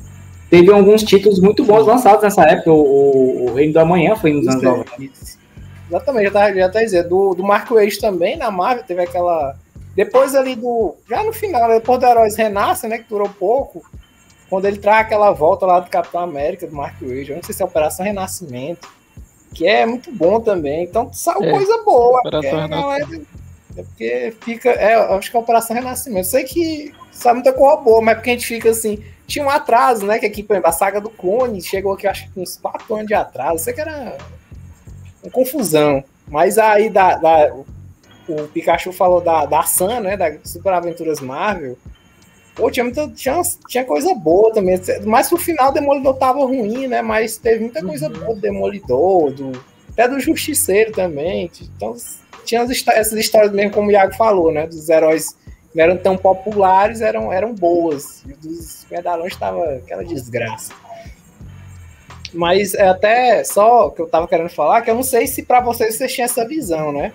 teve alguns títulos muito bons lançados nessa época. O, o, o Reino do Amanhã foi nos anos Isso, é. 90. Exatamente, já tá, já tá dizendo. Do, do Mark Wade também, na Marvel, teve aquela. Depois ali do. Já no final, depois do Heróis Renasce, né? Que durou pouco. Quando ele traz aquela volta lá do Capitão América, do Mark Wade. Eu não sei se é Operação Renascimento. Que é muito bom também. Então saiu É, coisa boa. Operação a galera- é porque fica. É, eu acho que é Operação Renascimento. Sei que sabe muita coisa boa, mas porque a gente fica assim. Tinha um atraso, né? Que aqui, por exemplo, a saga do clone chegou aqui, acho que uns 4 anos de atraso. Sei que era uma confusão. Mas aí da, da- o Pikachu falou da, da Sam, né? Da Super Aventuras Marvel. Pô, tinha, muita, tinha, tinha coisa boa também. Mas pro final o Demolidor tava ruim, né? Mas teve muita coisa boa do Demolidor, do, até do Justiceiro também. Então tinha essas histórias mesmo, como o Iago falou, né? Dos heróis que não eram tão populares, eram, eram boas. E dos medalhões tava aquela desgraça. Mas é até só que eu tava querendo falar, que eu não sei se pra vocês vocês tinham essa visão, né?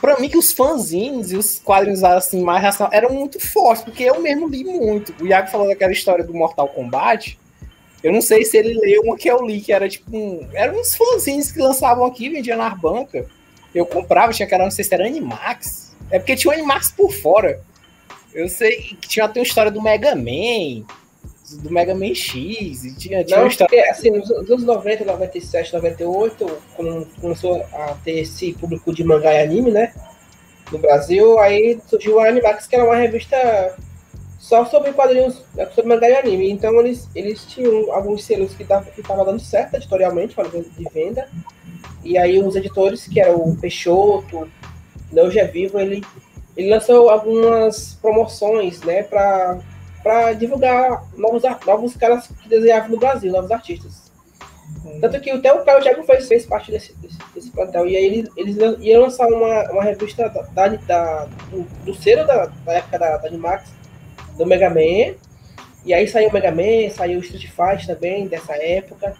Pra mim que os fanzines e os quadrinhos assim mais racionais eram muito fortes, porque eu mesmo li muito. O Iago falou daquela história do Mortal Kombat. Eu não sei se ele leu uma que eu li, que era tipo um. Eram uns fanzines que lançavam aqui, vendiam nas bancas. Eu comprava, tinha que era, não sei se era Animax. É porque tinha o Animax por fora. Eu sei que tinha até uma história do Mega Man, do Mega Man X, e tinha, tinha Não, uma história. porque assim, nos nos anos 90, 97, 98, quando começou a ter esse público de mangá e anime, né? No Brasil, aí surgiu a Animax, que era uma revista só sobre quadrinhos, né, sobre mangá e anime. Então eles, eles tinham alguns selos que estavam dando certo editorialmente, falando de venda. E aí os editores, que era o Peixoto, né, hoje é vivo, ele, ele lançou algumas promoções, né, para para divulgar novos, novos caras que desenhavam no Brasil, novos artistas. Tanto que até o Caio Thiago fez, fez parte desse, desse, desse plantel. E aí eles, eles iam lançar uma, uma revista da, da, do, do selo da, da época da, da Animax, do Mega Man. E aí saiu o Mega Man, saiu o Street Fighter também, dessa época.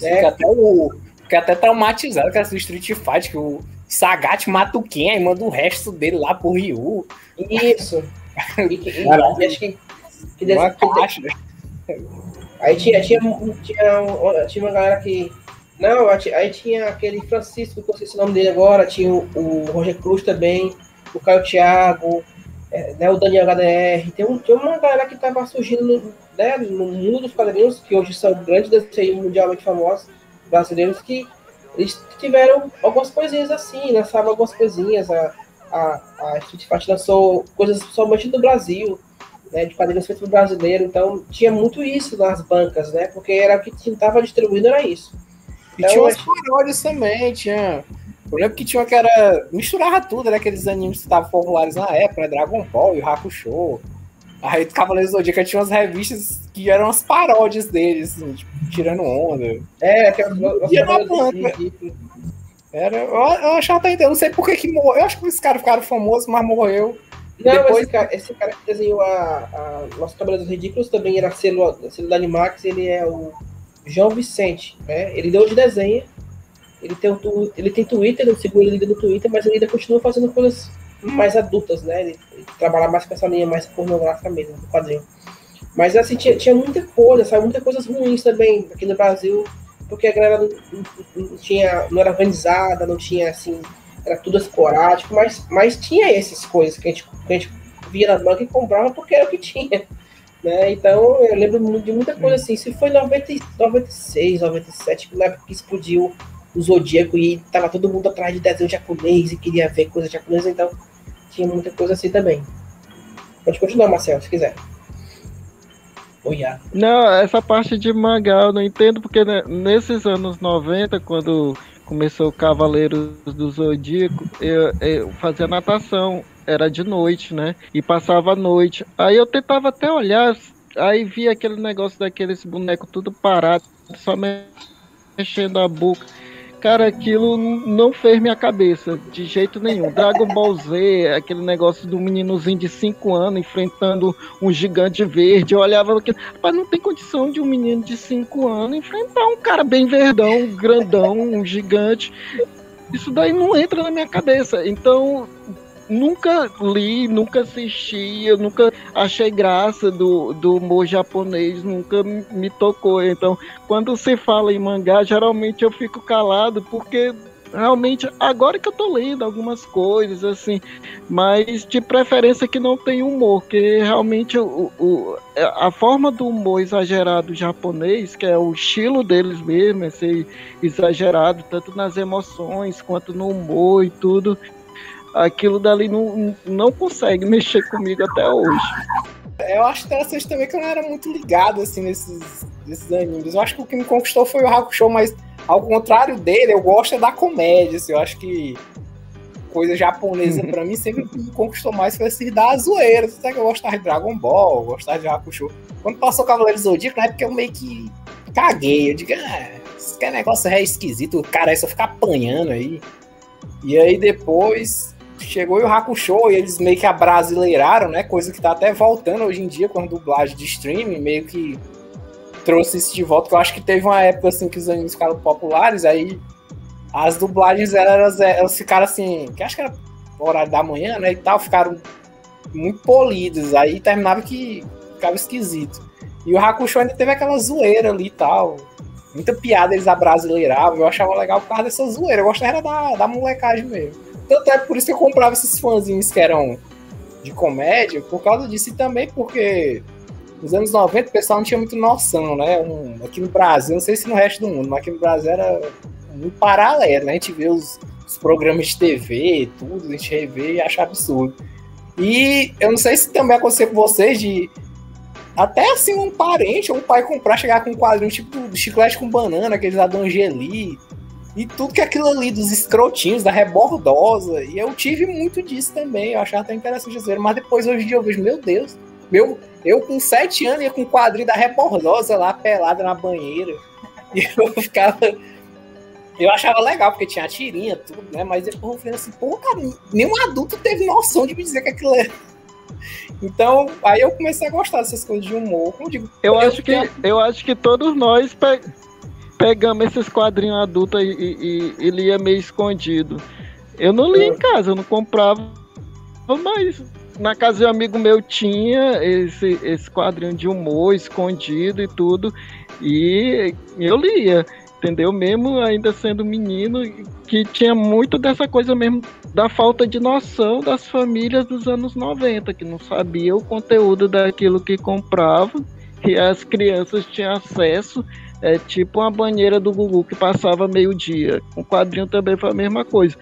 né? Até, o, fica até traumatizado com essa Street Fighter, que o Sagat mata o Ken e manda o resto dele lá pro Ryu. Isso. Acho que, que desse- Uma que- caixa. Aí tinha, tinha, tinha, tinha uma galera que. Não, aí tinha- aquele Francisco, que eu esqueci o nome dele agora, tinha o, o Roger Cruz também, o Caio Thiago, é, né, o Daniel HDR. Tem, um, tinha uma galera que estava surgindo no, né, no mundo dos quadrinhos, que hoje são grandes desenhos mundialmente famosos, brasileiros, que eles tiveram algumas coisinhas assim, lançavam algumas coisinhas. A, a, a Street Fighter lançou coisas somente do Brasil né, de quadrinhos feitos brasileiro, então tinha muito isso nas bancas, né? Porque era o que estava distribuindo, era isso. E Então, tinha umas paródias também, tinha. Eu lembro que tinha uma que era. Misturava tudo, né? Aqueles animes que estavam populares na época, né? Dragon Ball e o Hakusho. Aí Cavaleiros do Zodíaco tinha umas revistas que eram as paródias deles, assim, tipo, tirando onda. É, banca. ridículas. Era, eu, eu achava até eu não sei por que que morreu. Eu acho que esse cara ficaram famosos, mas morreu. Não, Depois- esse, cara, esse cara que desenhou a, a Nossos Cabelos Ridículos também era selo, selo da Animax, ele é o João Vicente, né? Ele deu de desenho, ele tem, o ele tem Twitter, eu sigo ele no Twitter, mas ele ainda continua fazendo coisas mais adultas, né? Ele, ele trabalha mais com essa linha mais pornográfica mesmo, do quadrinho. Mas assim, tinha, tinha muita coisa, sabe? Muitas coisas ruins também aqui no Brasil, porque a galera não, não- não tinha, não era organizada, não tinha assim, era tudo esporádico, mas, mas tinha essas coisas que a gente, que a gente via na banca e comprava porque era o que tinha. Né? Então eu lembro de muita coisa assim. Se foi em 90, e- 96, 97, na época que explodiu o Zodíaco e tava todo mundo atrás de desenho japonês e queria ver coisa japonesa, então tinha muita coisa assim também. Pode continuar, Marcel, se quiser. Oi, Iago. Não, essa parte de mangá eu não entendo, porque nesses anos 90, quando começou o Cavaleiros do Zodíaco, eu, eu fazia natação, era de noite, né? E passava a noite. Aí eu tentava até olhar Aí vi aquele negócio daqueles bonecos tudo parado, só mexendo a boca. Cara, aquilo não fez minha cabeça de jeito nenhum. Dragon Ball Z, aquele negócio do meninozinho de 5 anos enfrentando um gigante verde. Eu olhava aquilo, mas não tem condição de um menino de 5 anos enfrentar um cara bem verdão, grandão, um gigante. Isso daí não entra na minha cabeça. Então, nunca li, nunca assisti, eu nunca achei graça do, do humor japonês, nunca me tocou. Então, quando se fala em mangá, geralmente eu fico calado, porque realmente agora que eu tô lendo algumas coisas assim, mas de preferência que não tem humor, que realmente o, o, a forma do humor exagerado japonês, que é o estilo deles mesmo, é ser exagerado tanto nas emoções quanto no humor e tudo, aquilo dali não, não consegue mexer comigo até hoje. Eu acho interessante também que eu não era muito ligado assim nesses, nesses animes. Eu acho que o que me conquistou foi o Hakusho, mas ao contrário dele, eu gosto é da comédia. Assim, eu acho que coisa japonesa para mim sempre me conquistou mais foi esse da zoeira. Você sabe que eu gostava de Dragon Ball, gostava de Hakusho. Quando passou Cavaleiro Zodíaco, na época eu meio que caguei. Eu digo, ah, esse negócio é esquisito, o cara aí só fica apanhando aí. E aí depois chegou o Hakusho e eles meio que abrasileiraram, né? Coisa que tá até voltando hoje em dia com a dublagem de streaming, meio que trouxe isso de volta, que eu acho que teve uma época assim que os animes ficaram populares, aí as dublagens elas, elas ficaram assim, que acho que era horário da manhã, né, e tal, ficaram muito polidas, aí terminava que ficava esquisito. E o Hakusho ainda teve aquela zoeira ali e tal, muita piada eles abrasileiravam, eu achava legal por causa dessa zoeira, eu gostava da, da molecagem mesmo. Tanto é por isso que eu comprava esses fãzinhos que eram de comédia, por causa disso e também porque nos anos 90 o pessoal não tinha muito noção, né? Um, aqui no Brasil, não sei se no resto do mundo, mas aqui no Brasil era muito paralelo, né? A gente vê os, os programas de TV, tudo, a gente revê e acha absurdo. E eu não sei se também aconteceu com vocês de até assim um parente ou um pai comprar, chegar com um quadrinho tipo do chiclete com banana, aqueles lá do Angeli, e tudo que é aquilo ali dos escrotinhos, da rebordosa. E eu tive muito disso também. Eu achava até interessante ver. Mas depois, hoje em dia, eu vejo, meu Deus, meu, eu com sete anos ia com o quadrinho da rebordosa lá, pelada na banheira. E eu ficava. Eu achava legal, porque tinha a tirinha, tudo, né? Mas depois eu falei assim, pô, cara, nenhum adulto teve noção de me dizer que aquilo é. Então, aí eu comecei a gostar dessas coisas de humor. Como digo, eu, eu acho que, eu acho que todos nós pe pegamos esses quadrinhos adultos e, e, e lia meio escondido. Eu não lia em é. casa, eu não comprava, mas na casa de um amigo meu tinha esse, esse quadrinho de humor escondido e tudo, e eu lia, entendeu? Mesmo ainda sendo menino, que tinha muito dessa coisa mesmo da falta de noção das famílias dos anos 90, que não sabia o conteúdo daquilo que comprava, e as crianças tinham acesso é tipo uma banheira do Gugu que passava meio-dia. O quadrinho também foi a mesma coisa.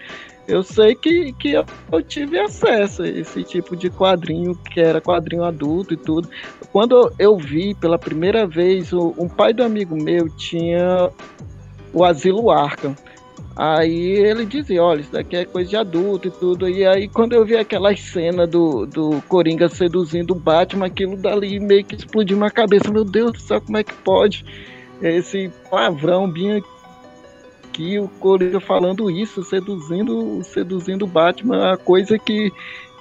Eu sei que, que eu, eu, tive acesso a esse tipo de quadrinho, que era quadrinho adulto e tudo. Quando eu vi pela primeira vez, o, um pai do amigo meu tinha o Asilo Arkham. Aí ele dizia, olha, isso daqui é coisa de adulto e tudo. E aí quando eu vi aquela cena do, do Coringa seduzindo o Batman, aquilo dali meio que explodiu na cabeça. Meu Deus do céu, como é que pode? Esse palavrão bem aqui, o Coringa falando isso, seduzindo, seduzindo o Batman, a coisa que,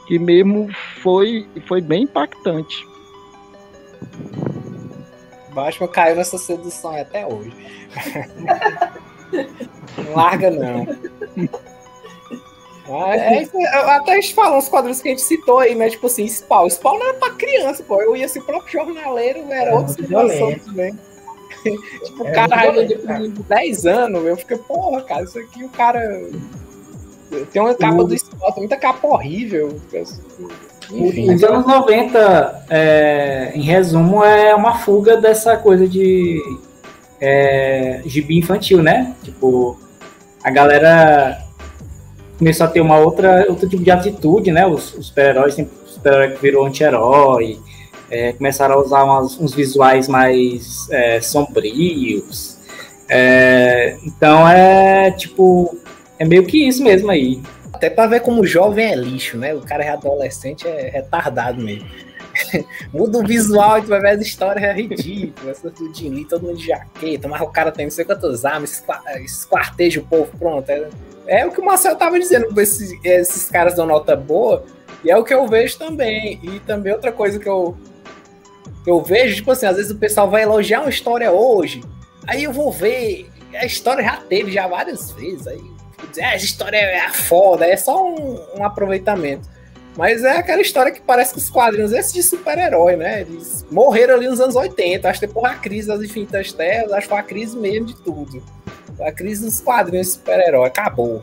que mesmo foi, foi bem impactante. Batman caiu nessa sedução até hoje. não larga, não. Ah, é, até a gente falou uns quadrinhos que a gente citou aí, né? Tipo assim, Spawn. Spawn não era pra criança, pô. Eu ia ser o próprio jornaleiro, era é outra situação também. Tipo, o é cara depois de 10 anos, eu fiquei, porra, cara, isso aqui o cara. Tem uma capa o... do Scott, muita capa horrível. Enfim. Os anos 90, é, em resumo, é uma fuga dessa coisa de é, gibi infantil, né? Tipo, a galera começou a ter uma outra, outro tipo de atitude, né? Os, os super-heróis, super-herói que virou anti-herói, é, começaram a usar umas, uns visuais mais é, sombrios. É, então é tipo, é meio que isso mesmo aí. Até para ver como o jovem é lixo, né? O cara é adolescente, é retardado mesmo. muda o visual e tu vai ver as histórias é ridículas. Do Jim todo mundo de jaqueta, mas o cara tem não sei quantas armas, esquarteja o povo, pronto. É, é, o que o Marcel tava dizendo, esses, esses caras dão nota boa, e é o que eu vejo também. E também outra coisa que eu, eu vejo, tipo assim, às vezes o pessoal vai elogiar uma história hoje, aí eu vou ver, a história já teve já várias vezes, aí ah, essa história é foda, é só um, um, aproveitamento. Mas é aquela história que parece que os quadrinhos, esses de super-herói, né? Eles morreram ali nos anos 80. Acho que depois a crise das infinitas terras, acho que foi a crise mesmo de tudo. A crise dos quadrinhos super-herói. Acabou.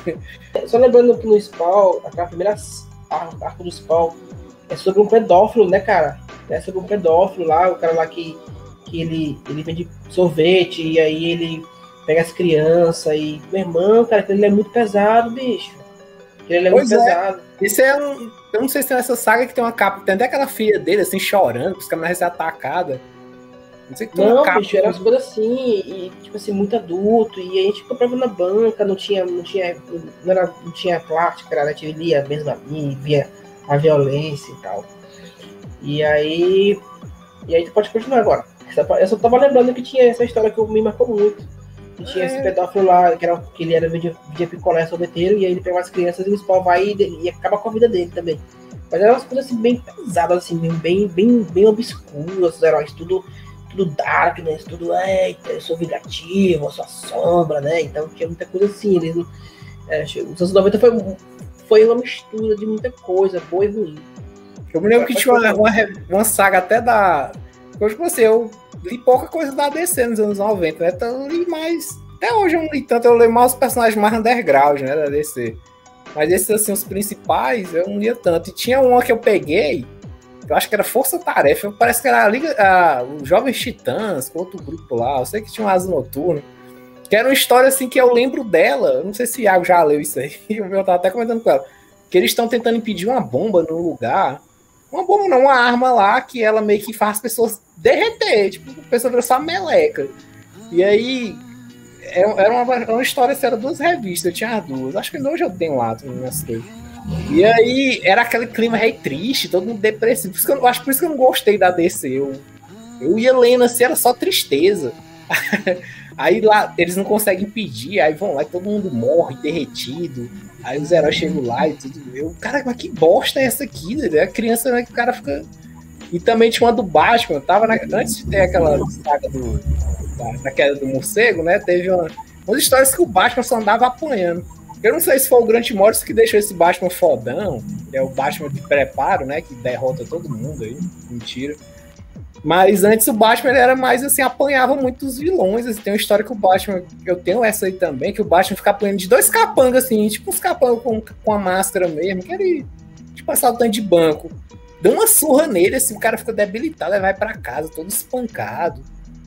Só lembrando que no Spawn, aquela primeira arco do Spawn é sobre um pedófilo, né, cara? É sobre um pedófilo lá, o cara lá que, que ele, ele vende sorvete e aí ele pega as crianças e. Meu irmão, cara, ele é muito pesado, bicho. Ele é pois muito é. pesado. Isso é um. Eu não sei se tem essa saga que tem uma capa. Tem até aquela filha dele, assim, chorando, os caras ser atacada. Não sei que tem não, uma capa. Bicho, era umas coisas assim, e, tipo assim, muito adulto. E a gente comprava na banca, não tinha. Não tinha, não era, não tinha plástica, era, a gente mesmo ali, via a violência e tal. E aí. E aí tu pode continuar agora. Eu só tava lembrando que tinha essa história que me marcou muito e tinha é. esse pedófilo lá, que, era, que ele era de, de picolé sorveteiro, e aí ele pegou as crianças e o spawn vai e, e acaba com a vida dele também. Mas eram umas coisas assim, bem pesadas, assim, bem, bem, bem obscuras, os heróis, tudo, tudo dark, né? Tudo, eita, eu sou vingativo, eu sou a sombra, né? Então tinha muita coisa assim. Eles, é, os anos 90 foi, foi uma mistura de muita coisa, boa e ruim. Eu me lembro que tinha uma, uma, uma saga até da. Hoje você, eu li pouca coisa da DC nos anos 90, né? Então eu li mais. Até hoje eu não li tanto, eu leio mais os personagens mais underground, né? Da DC. Mas esses, assim, os principais, eu não lia tanto. E tinha uma que eu peguei, eu acho que era Força Tarefa, parece que era a Liga, a, os Jovens Titãs, outro grupo lá, eu sei que tinha um asa noturno. Que era uma história assim que eu lembro dela. Não sei se o Iago já leu isso aí. Eu tava até comentando com ela. Que eles estão tentando impedir uma bomba no lugar. Uma bomba não, uma arma lá que ela meio que faz as pessoas derreter, tipo, a pessoa virou só meleca. E aí, é, era uma, uma história, assim, era duas revistas, eu tinha duas. Acho que hoje eu tenho lá, minhas coisas. E aí, era aquele clima rei triste, todo mundo depressivo. Por isso que eu, acho por isso que eu não gostei da DC. Eu, eu ia lendo assim, era só tristeza. aí lá, eles não conseguem impedir, aí vão lá e todo mundo morre derretido. Aí os heróis chegam lá e tudo. Eu, cara, mas que bosta é essa aqui? Né? A criança, né, que o cara fica e também tinha uma do Batman, tava na, antes de ter aquela saga do, da, da, queda do morcego, né? Teve uma, umas histórias que o Batman só andava apanhando. Eu não sei se foi o Grant Morrison que deixou esse Batman fodão, é o Batman de preparo, né? Que derrota todo mundo aí. Mentira. Mas antes o Batman ele era mais assim, apanhava muito os vilões. Assim, tem uma história que o Batman, eu tenho essa aí também, que o Batman fica apanhando de dois capangas, assim, tipo uns capangas com, com a máscara mesmo, que era tipo assaltante de banco deu uma surra nele, assim, o cara ficou debilitado, aí vai para casa, todo espancado.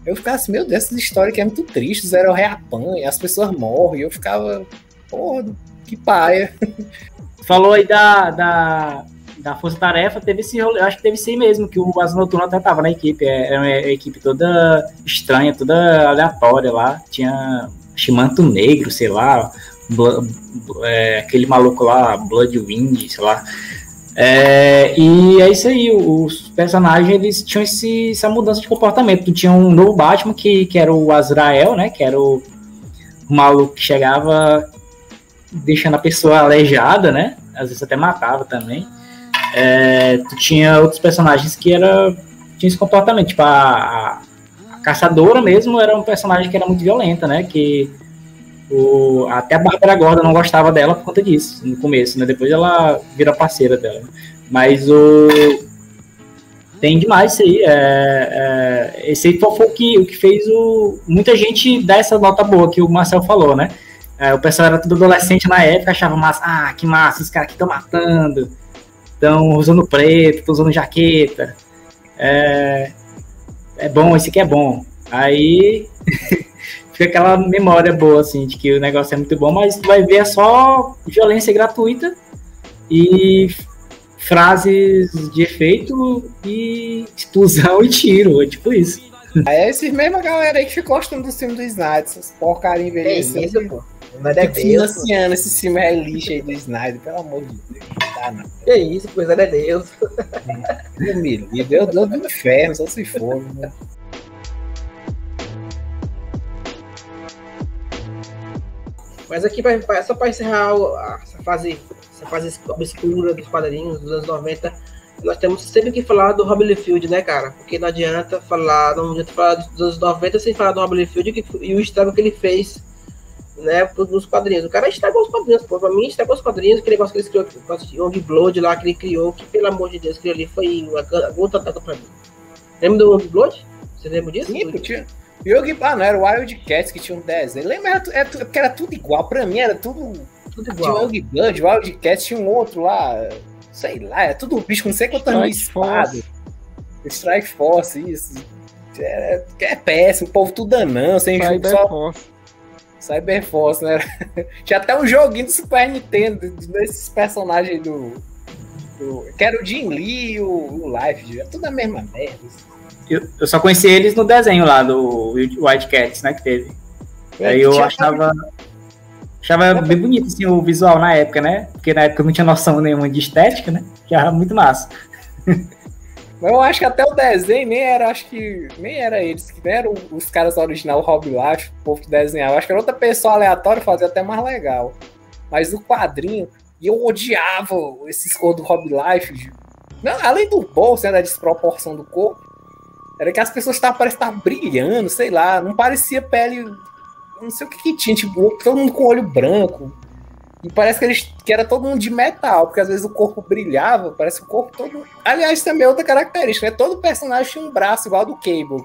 Eu ficava assim, meu Deus, essa história aqui é muito triste, o Zero reapanha, as pessoas morrem, eu ficava, porra, que paia. Falou aí da, da, da Força Tarefa, teve esse eu acho que teve sim mesmo, que o Asa Noturno até tava na equipe, é, é uma equipe toda estranha, toda aleatória lá, tinha Chimanto Negro, sei lá, é, aquele maluco lá, Bloodwind, sei lá, é, e é isso aí, os personagens eles tinham esse, essa mudança de comportamento. Tinha um novo Batman que, que era o Azrael, né? Que era o maluco que chegava deixando a pessoa aleijada, né? Às vezes até matava também. É, tu tinha outros personagens que era tinha esse comportamento, tipo a, a, caçadora mesmo era um personagem que era muito violenta, né? Que o, até a Bárbara Gorda não gostava dela por conta disso, no começo, né? Depois ela vira parceira dela. Mas o. Tem demais isso aí. É, é, esse aí foi o que, o que fez o, muita gente dar essa nota boa que o Marcel falou, né? É, o pessoal era tudo adolescente na época, achava massa. Ah, que massa, os caras aqui estão matando, estão usando preto, estão usando jaqueta. É, é bom, esse aqui é bom. Aí fica aquela memória boa, assim, de que o negócio é muito bom, mas vai ver é só violência gratuita e frases de efeito e explosão e tiro, é tipo isso. Aí é esses mesma galera aí que ficou gostando do filme do Snyder, essas porcaria envelhecidas. É isso, pô. Não é Deus. financiando esse filme é lixo aí do Snyder, pelo amor de Deus. Não dá, não. Que isso, coisa é Deus. Me Deus, Deus do inferno, só se for. Né? Mas aqui, só para encerrar essa fase, essa fase obscura dos quadrinhos dos anos 90, nós temos sempre que falar do Rob Liefeld, né, cara? Porque não adianta falar, não adianta falar dos anos 90 sem falar do Rob Liefeld e o estrago que ele fez, né, nos quadrinhos. O cara estragou os quadrinhos, pô. Pra mim, estragou os quadrinhos, aquele negócio que ele criou, o Young Blood lá, que ele criou, que pelo amor de Deus, aquilo ali foi uma gota d'água pra mim. Lembra do Young Blood? Você lembra disso? Sim, tinha. Yogi, ah, não, era o Wildcats que tinha um desenho. Lembra? Era, era, porque era tudo igual. Pra mim era tudo. Tudo igual. Tinha o Yogi Blood, o Wildcats tinha um outro lá sei lá, é tudo bicho, não sei quantas mil espadas. Strike Force, isso. É, é, péssimo, o povo tudo anão, sem Cyber só... Force. Cyber Force, né? Tinha até um joguinho do Super Nintendo desses personagens do, do. Que era o Jim Lee e o, o Life, é tudo a mesma merda. Eu, eu, só conheci eles no desenho lá do White Cats, né? Que teve. É, Aí eu achava. Achava bem bonito assim, o visual na época, né? Porque na época eu não tinha noção nenhuma de estética, né? Que era muito massa. Mas eu acho que até o desenho nem era, acho que nem era eles, que nem eram os caras original, o Rob Life, o povo que desenhava. Acho que era outra pessoa aleatória fazia até mais legal. Mas o quadrinho, e eu odiava esses cor do Rob Life. Não, além do bolso, né, da desproporção do corpo, era que as pessoas estavam parecendo estar brilhando, sei lá, não parecia pele não sei o que, que tinha, tipo, todo mundo com olho branco. E parece que, eles, que era todo mundo de metal, porque às vezes o corpo brilhava, parece o corpo todo. Aliás, também é outra característica, né? Todo personagem tinha um braço igual ao do Cable.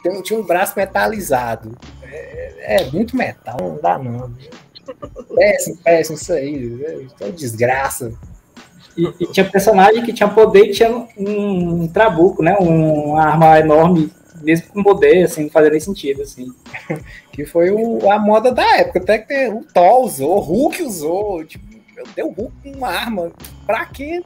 Tem, tinha um braço metalizado. É, é, muito metal, não dá não. Péssimo, péssimo isso aí. É desgraça. E, e, tinha personagem que tinha poder e tinha um, um trabuco, né? Um, uma arma enorme mesmo com poder, assim, não fazia nem sentido, assim. que foi o, a moda da época, até que o Thor usou, o Hulk usou, tipo, meu Deus, o Hulk com uma arma, pra quê?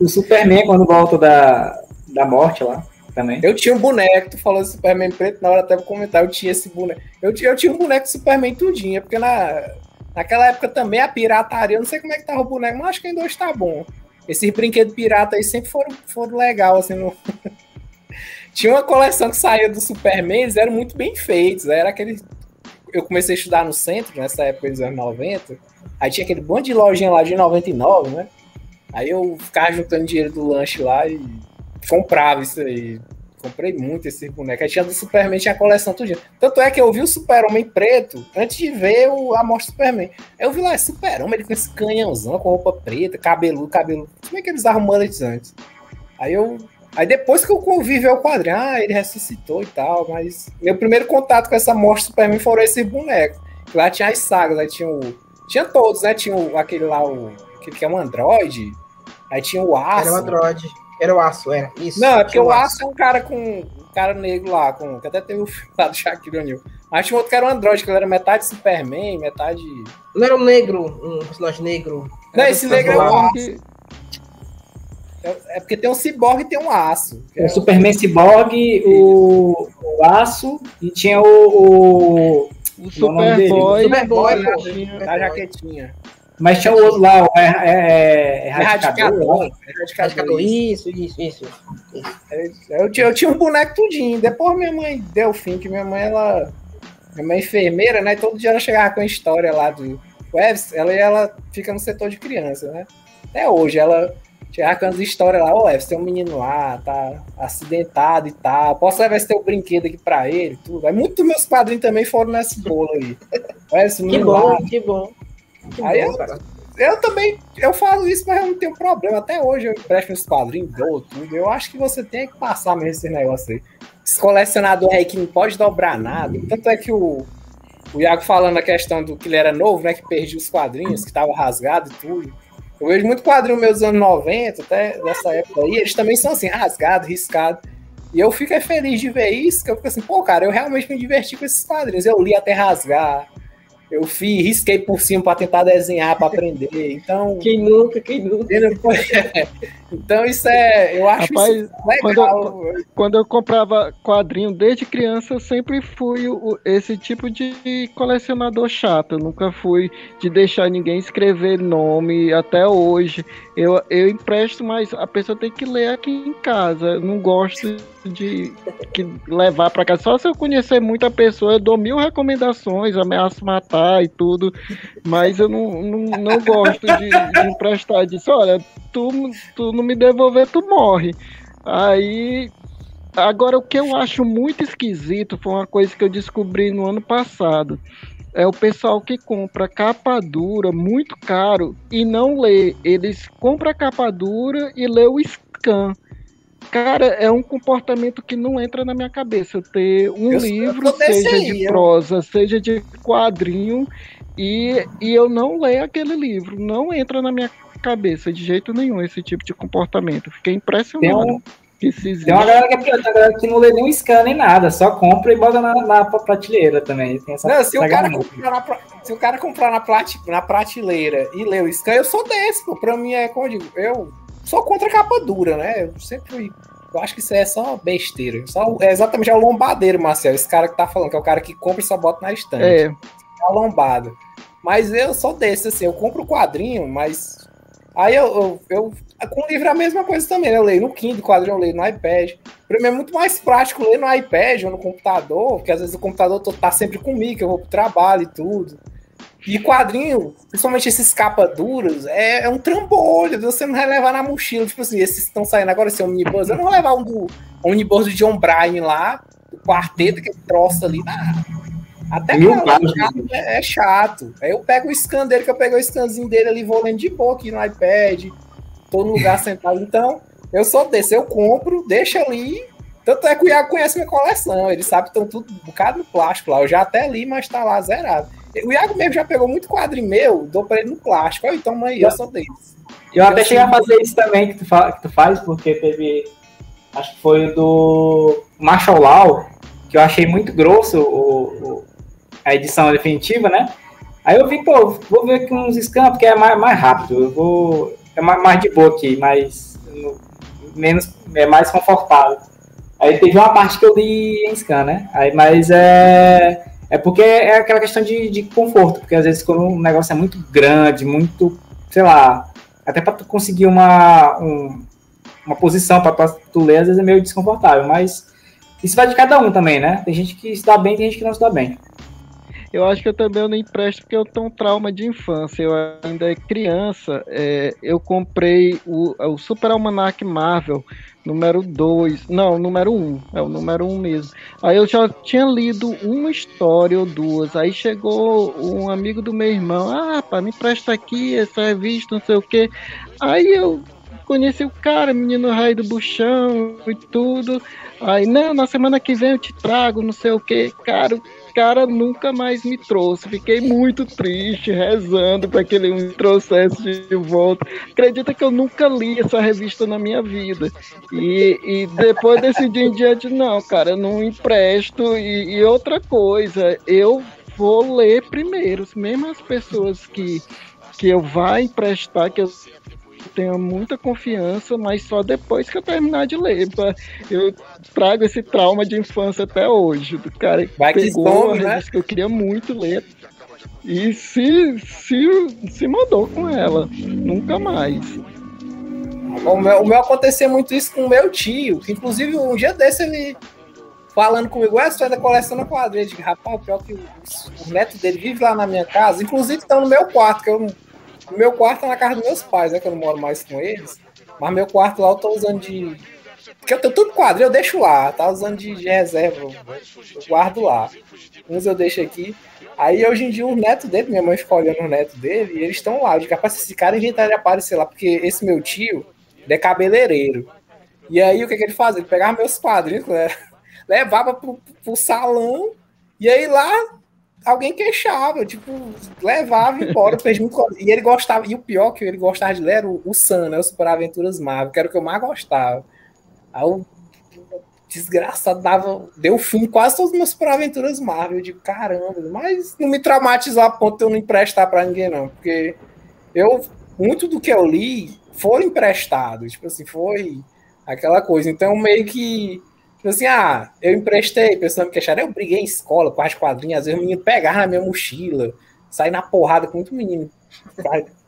O Superman, quando volta da, da morte lá, também. Eu tinha um boneco, tu falou Superman preto, na hora até vou comentar, eu tinha esse boneco. Eu, eu tinha um boneco Superman tudinho, porque na, naquela época também a pirataria, eu não sei como é que tava o boneco, mas acho que ainda hoje tá bom. Esses brinquedos pirata aí sempre foram, foram legal, assim, no... Tinha uma coleção que saía do Superman, eles eram muito bem feitos. Era aquele. Eu comecei a estudar no centro, nessa época dos anos 90. Aí tinha aquele monte de lojinha lá de 99, né? Aí eu ficava juntando dinheiro do lanche lá e comprava isso aí. Comprei muito esse boneco. Aí tinha do Superman, tinha a coleção tudinho. Tanto é que eu vi o Super-Homem preto antes de ver o, do Superman. Eu vi lá, é Super-Homem, ele com esse canhãozão, com roupa preta, cabeludo, cabelo. Como é que eles mullets antes? Aí eu Aí depois que eu convivi ao quadrinho, ah, ele ressuscitou e tal, mas meu primeiro contato com essa morte do Superman foram esses bonecos. Lá tinha as sagas, aí tinha o. Tinha todos, né? Tinha o, aquele lá, o. Aquele que é um androide. Aí tinha o aço. Era um androide. Era o aço, era. Isso. Não, é porque o aço é um cara com. Um cara negro lá, com. Que até teve o filme lá do Shaquille O'Neal. Mas tinha outro que era um androide, que ele era metade Superman, metade. Não era um negro, um personagem negro. Não, esse negro é o aço. É, é porque tem um ciborgue e tem um aço. O é Superman ciborgue, o, o aço e tinha o. O, o Superboy. Superboy, pô, da jaquetinha. Mas tinha o outro lá, o é, é, é erradicador. Erradicador, isso, isso, isso. Eu, eu tinha um boneco tudinho. Depois minha mãe deu fim, que minha mãe, ela. Minha mãe é enfermeira, né? Todo dia ela chegava com a história lá do. Webs, ela, ela fica no setor de criança, né? Até hoje, ela Chegava com as histórias lá, ô, você tem um menino lá, tá acidentado e tal. Posso levar esse teu brinquedo aqui pra ele? Tudo. Aí muitos meus padrinhos também foram nesse bolo aí. Esse que bom, lá. que bom. Que aí bom, eu, eu, também, eu falo isso, mas eu não tenho problema. Até hoje eu empresto meus padrinhos, dou tudo. Eu acho que você tem que passar mesmo esse negócio aí. Esse colecionador aí que não pode dobrar nada. Tanto é que o, o Iago falando a questão do que ele era novo, né? Que perdia os quadrinhos, que tava rasgado e tudo. Eu vejo muito quadrinho meus dos anos 90, até dessa época aí, eles também são assim, rasgados, riscados. E eu fico feliz de ver isso, que eu fico assim, pô, cara, eu realmente me diverti com esses quadrinhos. Eu li até rasgar. Eu fiz, risquei por cima para tentar desenhar, para aprender. Então. Quem nunca, quem nunca. então, isso é. Eu acho Rapaz, isso legal. Quando eu, quando eu, comprava quadrinho desde criança, eu sempre fui o, esse tipo de colecionador chato. Eu nunca fui de deixar ninguém escrever nome até hoje. Eu, eu empresto, mas a pessoa tem que ler aqui em casa. Eu não gosto de que levar para casa. Só se eu conhecer muita pessoa, eu dou mil recomendações, ameaço matar e tudo, mas eu não, não, não gosto de, de emprestar disso. Olha, tu, tu não me devolver, tu morre. Aí Agora, o que eu acho muito esquisito foi uma coisa que eu descobri no ano passado. É o pessoal que compra capa dura muito caro e não lê. Eles compram a capa dura e lê o scan. Cara, é um comportamento que não entra na minha cabeça. ter um eu, livro, eu seja aí, de prosa, seja de quadrinho, e, e eu não leio aquele livro. Não entra na minha cabeça de jeito nenhum esse tipo de comportamento. Fiquei impressionado. Tem, um, tem uma galera que, é tem uma galera que não lê nem scan nem nada, só compra e bota na, na prateleira também. Tem essa, não, se, o cara comprar na, se o cara comprar na, prate, na prateleira e ler o scan, eu sou desse, pô. Pra mim é como eu digo, eu sou contra capa dura, né? Eu sempre. Eu acho que isso é só besteira. Só, é exatamente é o lombadeiro, Marcel. Esse cara que tá falando, que é o cara que compra e só bota na estante. É. é a lombada. Mas eu sou desse, assim, eu compro o quadrinho, mas. Aí eu, eu, eu, Com o livro é a mesma coisa também, né? Eu leio no Kindle, quadrinho eu leio no iPad. Pra mim é muito mais prático ler no iPad ou no computador, porque às vezes o computador tá sempre comigo, que eu vou pro trabalho e tudo. E quadrinho, principalmente esses capas duras, é, é, um trambolho. Você não vai levar na mochila. Tipo assim, esses estão saindo agora, esse Omnibus. Eu não vou levar um do Omnibus do John Bryan lá, o quarteto, que troça ali. na Até que é, é, chato. Aí eu pego o scan dele, que eu pego o scanzinho dele ali, vou lendo de boa aqui no iPad. Tô no lugar sentado. Então, eu sou desse. Eu compro, deixo ali. Tanto é que o Iago conhece minha coleção. Ele sabe que estão tudo um bocado no plástico lá. Eu já até li, mas tá lá zerado. O Iago mesmo já pegou muito quadrinho meu, dou pra ele no plástico. Olha, então, mãe, eu sou deles. Eu, até cheguei a fazer isso também que tu, fa que tu faz, porque teve. Acho que foi o do Marshall Law, que eu achei muito grosso o, o, a edição definitiva, né? Aí eu vi, pô, vou ver aqui uns scans, porque é mais, mais rápido. Eu vou. É mais, mais de boa aqui, mais. Menos. É mais confortável. Aí teve uma parte que eu li em scan, né? Aí, mas é é porque é aquela questão de, de conforto, porque às vezes quando um negócio é muito grande, muito, sei lá, até para tu conseguir uma, um, uma posição para tu ler, às vezes é meio desconfortável, mas isso vai de cada um também, né? Tem gente que se dá bem, tem gente que não se dá bem. Eu acho que eu também não empresto porque eu tenho um trauma de infância. Eu ainda é criança, é, eu comprei o, o Super Almanac Marvel número 2, não, número 1, um, é o número 1 um mesmo. Aí eu já tinha lido uma história ou duas, aí chegou um amigo do meu irmão, ah, pá, me presta aqui essa revista, não sei o que. Aí eu conheci o cara, menino raio do buchão e tudo. Aí, não, na semana que vem eu te trago, não sei o que. Cara, cara nunca mais me trouxe. Fiquei muito triste, rezando para que ele me trouxesse de volta. Acredita que eu nunca li essa revista na minha vida. E, e depois desse dia em diante, não, cara, não empresto. E, e outra coisa, eu vou ler primeiro. Mesmo as pessoas que, que eu vá emprestar, que eu tenho muita confiança, mas só depois que eu terminar de ler. Eu trago esse trauma de infância até hoje. Do cara que Vai pegou que some, a né? que eu queria muito ler e se, se, se mandou com ela. Nunca mais. O meu, o meu aconteceu muito isso com o meu tio. Inclusive, um dia desse ele falando comigo, é, você ainda coleciona quadrinhos. Eu digo, rapaz, pior que o, o neto dele vive lá na minha casa. Inclusive, estão no meu quarto, que eu meu quarto é na casa dos meus pais, né? Que eu não moro mais com eles. Mas meu quarto lá eu tô usando de. Porque eu tenho tudo quadro, eu deixo lá, tá usando de, de reserva, eu guardo lá. Uns eu deixo aqui. Aí hoje em dia o neto dele, minha mãe fica olhando o neto dele, e eles estão lá. Digo, rapaz, esse cara inventaram de aparecer lá, porque esse meu tio, ele é cabeleireiro. E aí o que, que ele fazia? Ele pegava meus quadrinhos, né? levava pro, pro salão, e aí lá alguém queixava, tipo, levava embora, fez muito. E ele gostava, e o pior que ele gostava de ler era o, o Sun, né? O Super Aventuras Marvel, que era o que eu mais gostava. Aí eu desgraçado, dava, deu fim quase todas as minhas aventuras Marvel. de caramba, mas não me traumatizar a ponto de eu não emprestar para ninguém, não. Porque eu, muito do que eu li foi emprestado. Tipo assim, foi aquela coisa. Então, meio que. Tipo assim, ah, eu emprestei, pensando que acharam, eu briguei em escola com as quadrinhas, às vezes o menino pegava na minha mochila, sair na porrada com muito menino.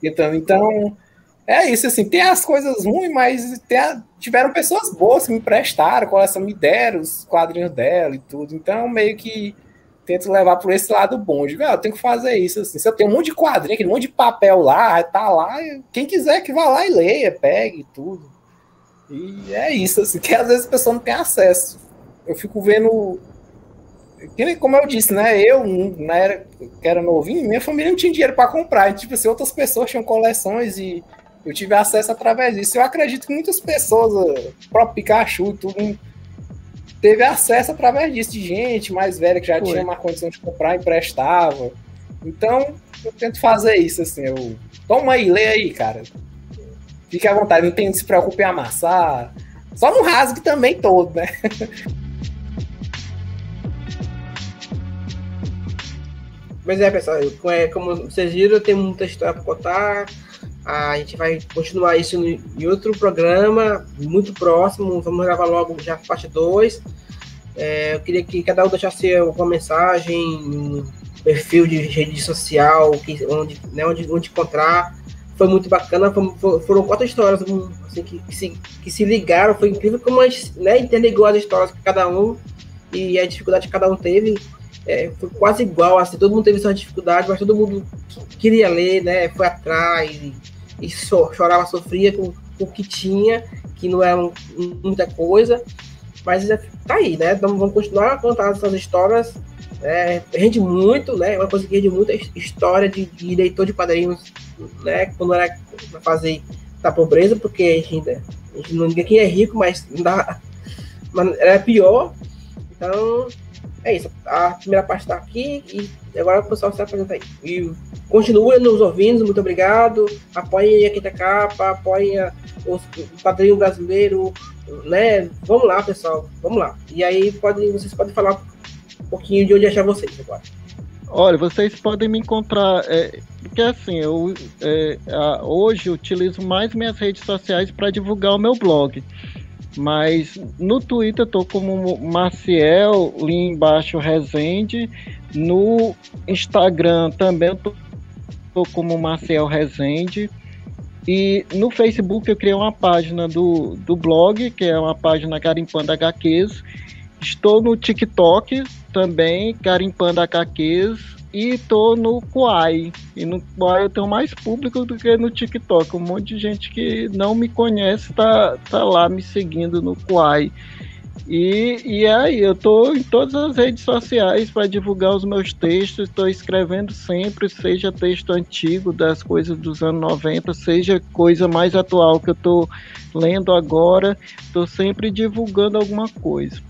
Então, então é isso, assim, tem as coisas ruins, mas a, tiveram pessoas boas que me prestaram, coleção me deram os quadrinhos dela e tudo. Então, meio que tento levar por esse lado bom. Digo, ah, eu tenho que fazer isso. Assim. Se eu tenho um monte de quadrinho, aquele monte de papel lá, tá lá, quem quiser que vá lá e leia, pegue tudo. E é isso, assim, que às vezes a pessoa não tem acesso. Eu fico vendo. Como eu disse, né? Eu, na era que era novinho, minha família não tinha dinheiro para comprar. E, tipo assim, outras pessoas tinham coleções e eu tive acesso através disso. Eu acredito que muitas pessoas, o próprio Pikachu, tudo, teve acesso através disso, de gente mais velha que já Foi. tinha uma condição de comprar, emprestava. Então, eu tento fazer isso, assim, eu... Toma aí, lê aí, cara. Fique à vontade, não tem, se preocupe em amassar. Só no rasgue também todo, né? Mas é, pessoal, como vocês viram, tem muita história para contar. A gente vai continuar isso em outro programa, muito próximo. Vamos gravar logo já parte 2. É, eu queria que cada um deixasse uma mensagem, perfil de rede social, que, onde, né, onde, onde encontrar. Foi muito bacana. Foram, foram quatro histórias assim, que, que, se, que se ligaram. Foi incrível como a gente né, interligou as histórias que cada um e a dificuldade que cada um teve. É, foi quase igual, assim, todo mundo teve sua dificuldade, mas todo mundo queria ler, né? Foi atrás, e so, chorava, sofria com, com o que tinha, que não era um, muita coisa, mas tá aí, né? Então vamos continuar a contar essas histórias. É, rende muito, né? Uma coisa que rende muito é história de, de leitor de quadrinhos, né? Quando era na fase da pobreza, porque a gente, a gente não ninguém é rico, mas, não dá, mas era pior. Então, é isso. A primeira parte está aqui e agora o pessoal se apresenta aí. E continue nos ouvindo, muito obrigado. Apoiem a Quinta Capa, apoiem o padrinho brasileiro, né? Vamos lá, pessoal, vamos lá. E aí pode, vocês podem falar pouquinho de onde achar vocês agora. Olha, vocês podem me encontrar, é, porque assim, eu é, hoje eu utilizo mais minhas redes sociais para divulgar o meu blog. Mas no Twitter eu tô como Maciel, ali embaixo Rezende. No Instagram também eu tô, tô como Maciel Rezende. E no Facebook eu criei uma página do, do blog, que é uma página Garimpando HQs. Estou no TikTok também, Garimpando HQs e tô no Kuai. E no Kuai eu tenho mais público do que no TikTok. Um monte de gente que não me conhece tá, tá lá me seguindo no Kuai. E, e aí, eu tô em todas as redes sociais para divulgar os meus textos, estou escrevendo sempre, seja texto antigo das coisas dos anos 90, seja coisa mais atual que eu estou lendo agora, estou sempre divulgando alguma coisa.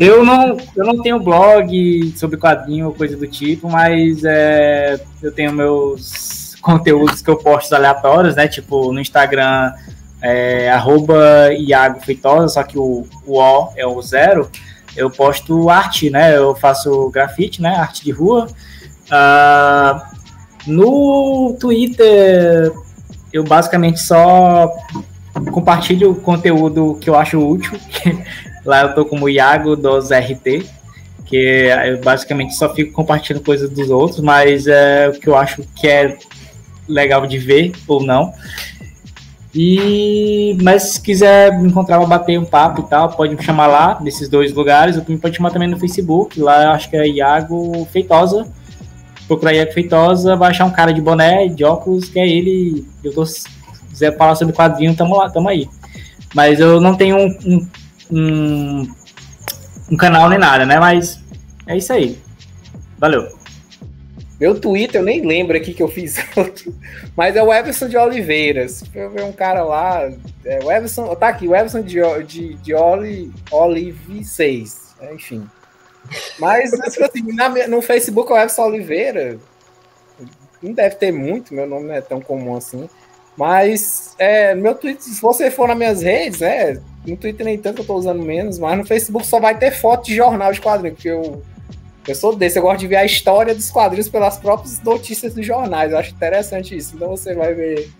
Eu não, eu não tenho blog sobre quadrinho ou coisa do tipo, mas é, eu tenho meus conteúdos que eu posto aleatórios, né? Tipo, no Instagram, é, arroba Iago Feitosa, só que o, o O é o zero. Eu posto arte, né? Eu faço grafite, né? Arte de rua. Uh, no Twitter, eu basicamente só compartilho conteúdo que eu acho útil. Lá eu tô como Iago dos RT, que eu basicamente só fico compartilhando coisas dos outros, mas é o que eu acho que é legal de ver ou não. E mas se quiser me encontrar bater um papo e tal, pode me chamar lá nesses dois lugares. Ou pode chamar também no Facebook. Lá acho que é Iago Feitosa. Procurar Iago Feitosa, vai achar um cara de boné, de óculos, que é ele. Eu tô, se quiser falar sobre quadrinho, tamo lá, tamo aí. Mas eu não tenho um, um um, um canal nem nada, né? Mas é isso aí. Valeu. Meu Twitter, eu nem lembro aqui que eu fiz outro, mas é o Everson de Oliveiras. Eu ver um cara lá, é o Everson, tá aqui, o Everson de, de, de Oli, Olive 6, enfim. Mas, tipo assim, na, no Facebook é o Everson Oliveira, não deve ter muito, meu nome não é tão comum assim, mas é, meu Twitter, se você for nas minhas redes, né, No Twitter nem tanto, eu tô usando menos, mas no Facebook só vai ter foto de jornal de quadrinhos, porque eu, eu sou desse, eu gosto de ver a história dos quadrinhos pelas próprias notícias dos jornais. Eu acho interessante isso. Então você vai ver.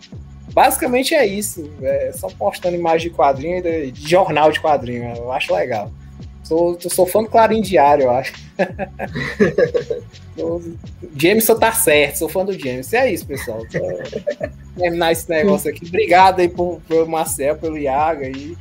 Basicamente é isso. É só postando imagem de quadrinho, de, de jornal de quadrinho. Eu acho legal. Sou, sou fã do Clarim Diário, eu acho. Jameson tá certo, sou fã do Jameson. É isso, pessoal. terminar esse negócio aqui. Obrigado aí por, pelo Marcel, pelo Iago aí.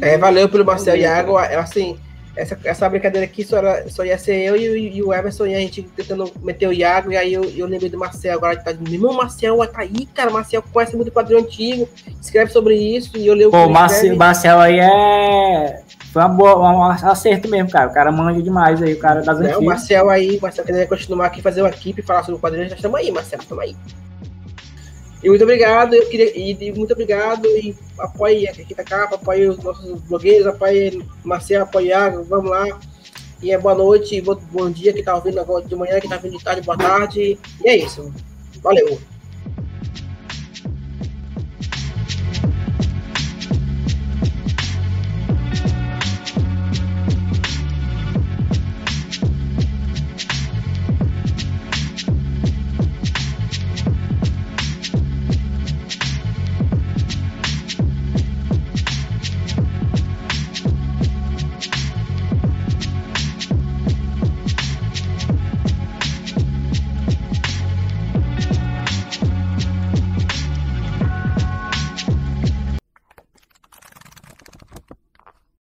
É, valeu pelo Marcel e Iago. Assim, essa, essa brincadeira aqui só, era, só ia ser eu e, e, o Everson e a gente tentando meter o Iago, e aí eu, eu lembrei do Marcel agora, tá, meu irmão Marcel tá aí, cara, Marcel conhece muito quadrinho antigo, escreve sobre isso, e eu leio o Pô, Marcel, Marcel aí é. Foi uma boa, um acerto mesmo, cara. O cara manja demais aí, o cara das antigas. O Marcel aí, Marcel querendo continuar aqui, fazer uma equipe, falar sobre o quadrinho, já estamos aí, Marcel, estamos aí. E muito obrigado, eu queria, e, muito obrigado, e apoie aqui da capa, apoie os nossos blogueiros, apoie Marcelo, apoie Iago, vamos lá. E é boa noite, bom, bom dia que tá ouvindo agora de manhã, que tá vindo de tarde, boa tarde. E é isso. Valeu.